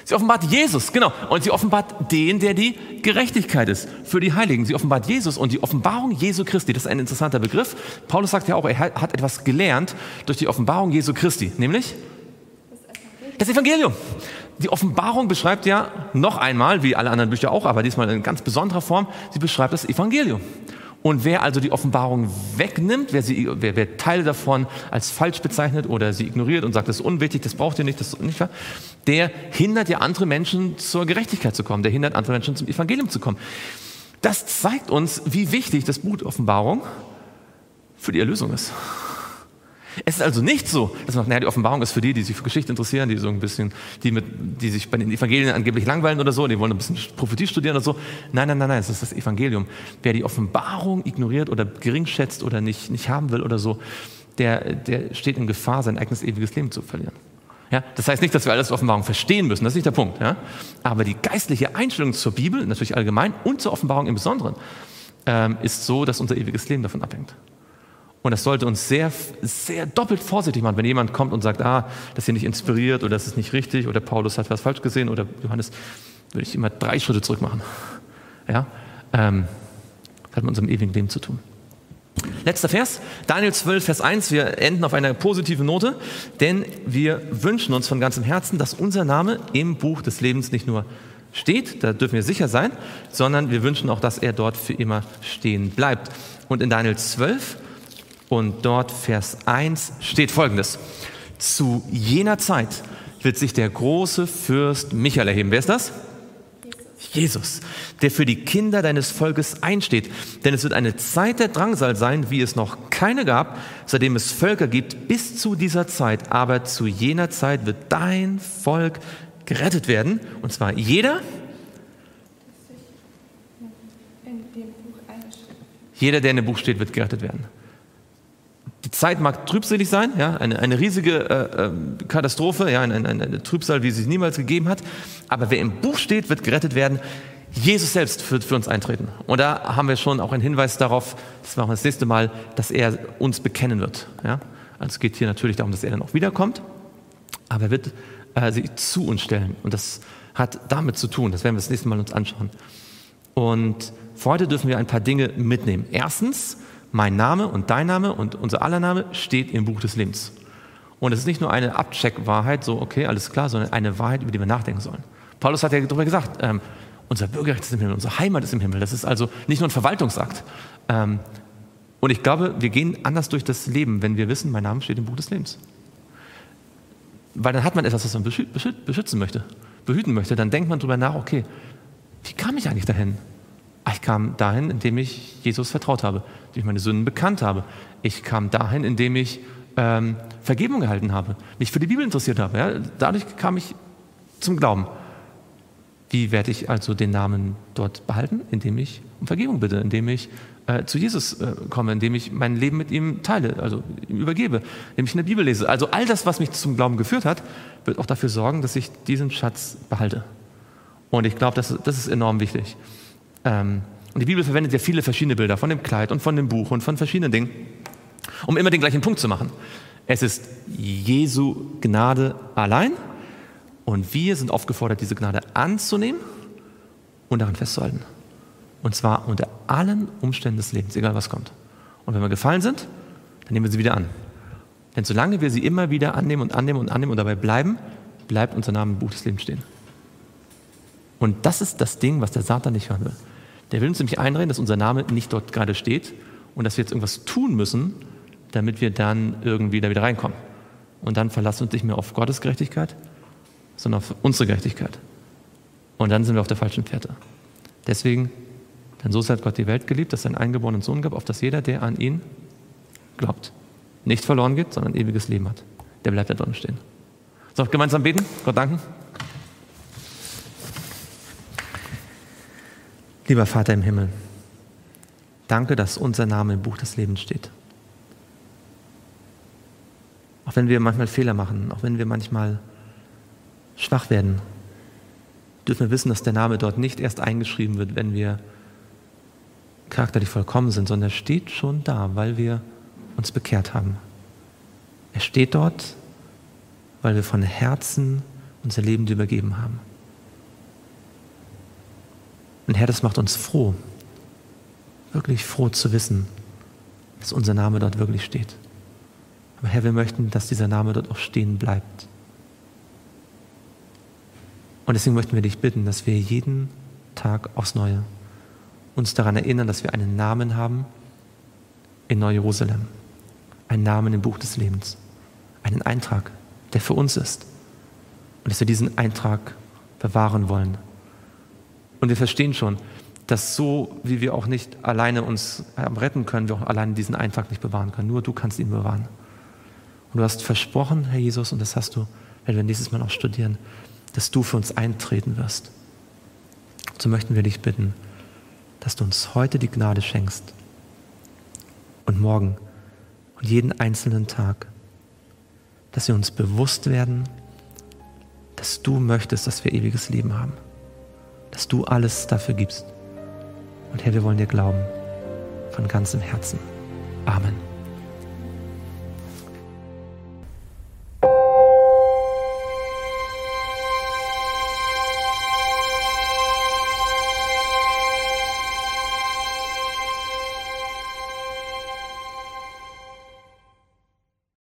Sie offenbart Jesus, genau. Und sie offenbart den, der die Gerechtigkeit ist für die Heiligen. Sie offenbart Jesus und die Offenbarung Jesu Christi, das ist ein interessanter Begriff. Paulus sagt ja auch, er hat etwas gelernt durch die Offenbarung Jesu Christi, nämlich das Evangelium. Die Offenbarung beschreibt ja noch einmal, wie alle anderen Bücher auch, aber diesmal in ganz besonderer Form, sie beschreibt das Evangelium. Und wer also die Offenbarung wegnimmt, wer, sie, wer, wer Teile davon als falsch bezeichnet oder sie ignoriert und sagt, das ist unwichtig, das braucht ihr nicht, das ist nicht wahr, der hindert ja andere Menschen zur Gerechtigkeit zu kommen, der hindert andere Menschen zum Evangelium zu kommen. Das zeigt uns, wie wichtig das Buch Offenbarung für die Erlösung ist. Es ist also nicht so, dass man, naja, die Offenbarung ist für die, die sich für Geschichte interessieren, die so ein bisschen, die, mit, die sich bei den Evangelien angeblich langweilen oder so, die wollen ein bisschen Prophetie studieren oder so. Nein, nein, nein, nein, es ist das Evangelium. Wer die Offenbarung ignoriert oder geringschätzt oder nicht, nicht haben will oder so, der, der steht in Gefahr, sein eigenes ewiges Leben zu verlieren. Ja, das heißt nicht, dass wir alles Offenbarung verstehen müssen, das ist nicht der Punkt. Ja? Aber die geistliche Einstellung zur Bibel, natürlich allgemein und zur Offenbarung im Besonderen, ähm, ist so, dass unser ewiges Leben davon abhängt. Und das sollte uns sehr, sehr doppelt vorsichtig machen, wenn jemand kommt und sagt, ah, das hier nicht inspiriert oder das ist nicht richtig oder Paulus hat was falsch gesehen oder Johannes, würde ich immer drei Schritte zurück machen. Ja, ähm, das hat mit unserem ewigen Leben zu tun. Letzter Vers, Daniel 12, Vers 1. Wir enden auf einer positiven Note, denn wir wünschen uns von ganzem Herzen, dass unser Name im Buch des Lebens nicht nur steht, da dürfen wir sicher sein, sondern wir wünschen auch, dass er dort für immer stehen bleibt. Und in Daniel 12, und dort Vers 1 steht folgendes. Zu jener Zeit wird sich der große Fürst Michael erheben. Wer ist das? Jesus, der für die Kinder deines Volkes einsteht. Denn es wird eine Zeit der Drangsal sein, wie es noch keine gab, seitdem es Völker gibt, bis zu dieser Zeit. Aber zu jener Zeit wird dein Volk gerettet werden. Und zwar jeder, jeder, der in dem Buch steht, wird gerettet werden. Die Zeit mag trübselig sein, ja, eine, eine riesige äh, äh, Katastrophe, ja, eine, eine, eine Trübsal, wie sie es niemals gegeben hat. Aber wer im Buch steht, wird gerettet werden. Jesus selbst wird für uns eintreten. Und da haben wir schon auch einen Hinweis darauf, das machen wir das nächste Mal, dass er uns bekennen wird. Ja? Also es geht hier natürlich darum, dass er dann auch wiederkommt. Aber er wird äh, sie zu uns stellen. Und das hat damit zu tun. Das werden wir das nächste Mal uns anschauen. Und für heute dürfen wir ein paar Dinge mitnehmen. Erstens, mein Name und dein Name und unser aller Name steht im Buch des Lebens. Und es ist nicht nur eine Abcheck-Wahrheit, so okay, alles klar, sondern eine Wahrheit, über die wir nachdenken sollen. Paulus hat ja darüber gesagt, ähm, unser Bürgerrecht ist im Himmel, unsere Heimat ist im Himmel. Das ist also nicht nur ein Verwaltungsakt. Ähm, und ich glaube, wir gehen anders durch das Leben, wenn wir wissen, mein Name steht im Buch des Lebens. Weil dann hat man etwas, was man beschützen möchte, behüten möchte. Dann denkt man darüber nach, okay, wie kam ich eigentlich dahin? Ah, ich kam dahin, indem ich Jesus vertraut habe, indem ich meine Sünden bekannt habe. Ich kam dahin, indem ich ähm, Vergebung gehalten habe, mich für die Bibel interessiert habe. Ja? Dadurch kam ich zum Glauben. Wie werde ich also den Namen dort behalten? Indem ich um Vergebung bitte, indem ich äh, zu Jesus äh, komme, indem ich mein Leben mit ihm teile, also ihm übergebe, indem ich eine Bibel lese. Also all das, was mich zum Glauben geführt hat, wird auch dafür sorgen, dass ich diesen Schatz behalte. Und ich glaube, das, das ist enorm wichtig. Ähm, und die Bibel verwendet ja viele verschiedene Bilder von dem Kleid und von dem Buch und von verschiedenen Dingen, um immer den gleichen Punkt zu machen. Es ist Jesu Gnade allein und wir sind aufgefordert, diese Gnade anzunehmen und daran festzuhalten. Und zwar unter allen Umständen des Lebens, egal was kommt. Und wenn wir gefallen sind, dann nehmen wir sie wieder an. Denn solange wir sie immer wieder annehmen und annehmen und annehmen und dabei bleiben, bleibt unser Name im Buch des Lebens stehen. Und das ist das Ding, was der Satan nicht hören will. Der will uns nämlich einreden, dass unser Name nicht dort gerade steht und dass wir jetzt irgendwas tun müssen, damit wir dann irgendwie da wieder reinkommen. Und dann verlassen wir uns nicht mehr auf Gottes Gerechtigkeit, sondern auf unsere Gerechtigkeit. Und dann sind wir auf der falschen Fährte. Deswegen denn so hat Gott die Welt geliebt, dass er einen eingeborenen Sohn gab, auf dass jeder, der an ihn glaubt, nicht verloren geht, sondern ewiges Leben hat. Der bleibt da drin stehen. So, gemeinsam beten, Gott danken. Lieber Vater im Himmel, danke, dass unser Name im Buch des Lebens steht. Auch wenn wir manchmal Fehler machen, auch wenn wir manchmal schwach werden, dürfen wir wissen, dass der Name dort nicht erst eingeschrieben wird, wenn wir charakterlich vollkommen sind, sondern er steht schon da, weil wir uns bekehrt haben. Er steht dort, weil wir von Herzen unser Leben übergeben haben. Und Herr, das macht uns froh, wirklich froh zu wissen, dass unser Name dort wirklich steht. Aber Herr, wir möchten, dass dieser Name dort auch stehen bleibt. Und deswegen möchten wir dich bitten, dass wir jeden Tag aufs Neue uns daran erinnern, dass wir einen Namen haben in Neu-Jerusalem. Einen Namen im Buch des Lebens. Einen Eintrag, der für uns ist. Und dass wir diesen Eintrag bewahren wollen. Und wir verstehen schon, dass so, wie wir auch nicht alleine uns retten können, wir auch alleine diesen Eintrag nicht bewahren können. Nur du kannst ihn bewahren. Und du hast versprochen, Herr Jesus, und das hast du, wenn wir nächstes Mal auch studieren, dass du für uns eintreten wirst. So möchten wir dich bitten, dass du uns heute die Gnade schenkst und morgen und jeden einzelnen Tag, dass wir uns bewusst werden, dass du möchtest, dass wir ewiges Leben haben, dass du alles dafür gibst. Und Herr, wir wollen dir glauben von ganzem Herzen. Amen.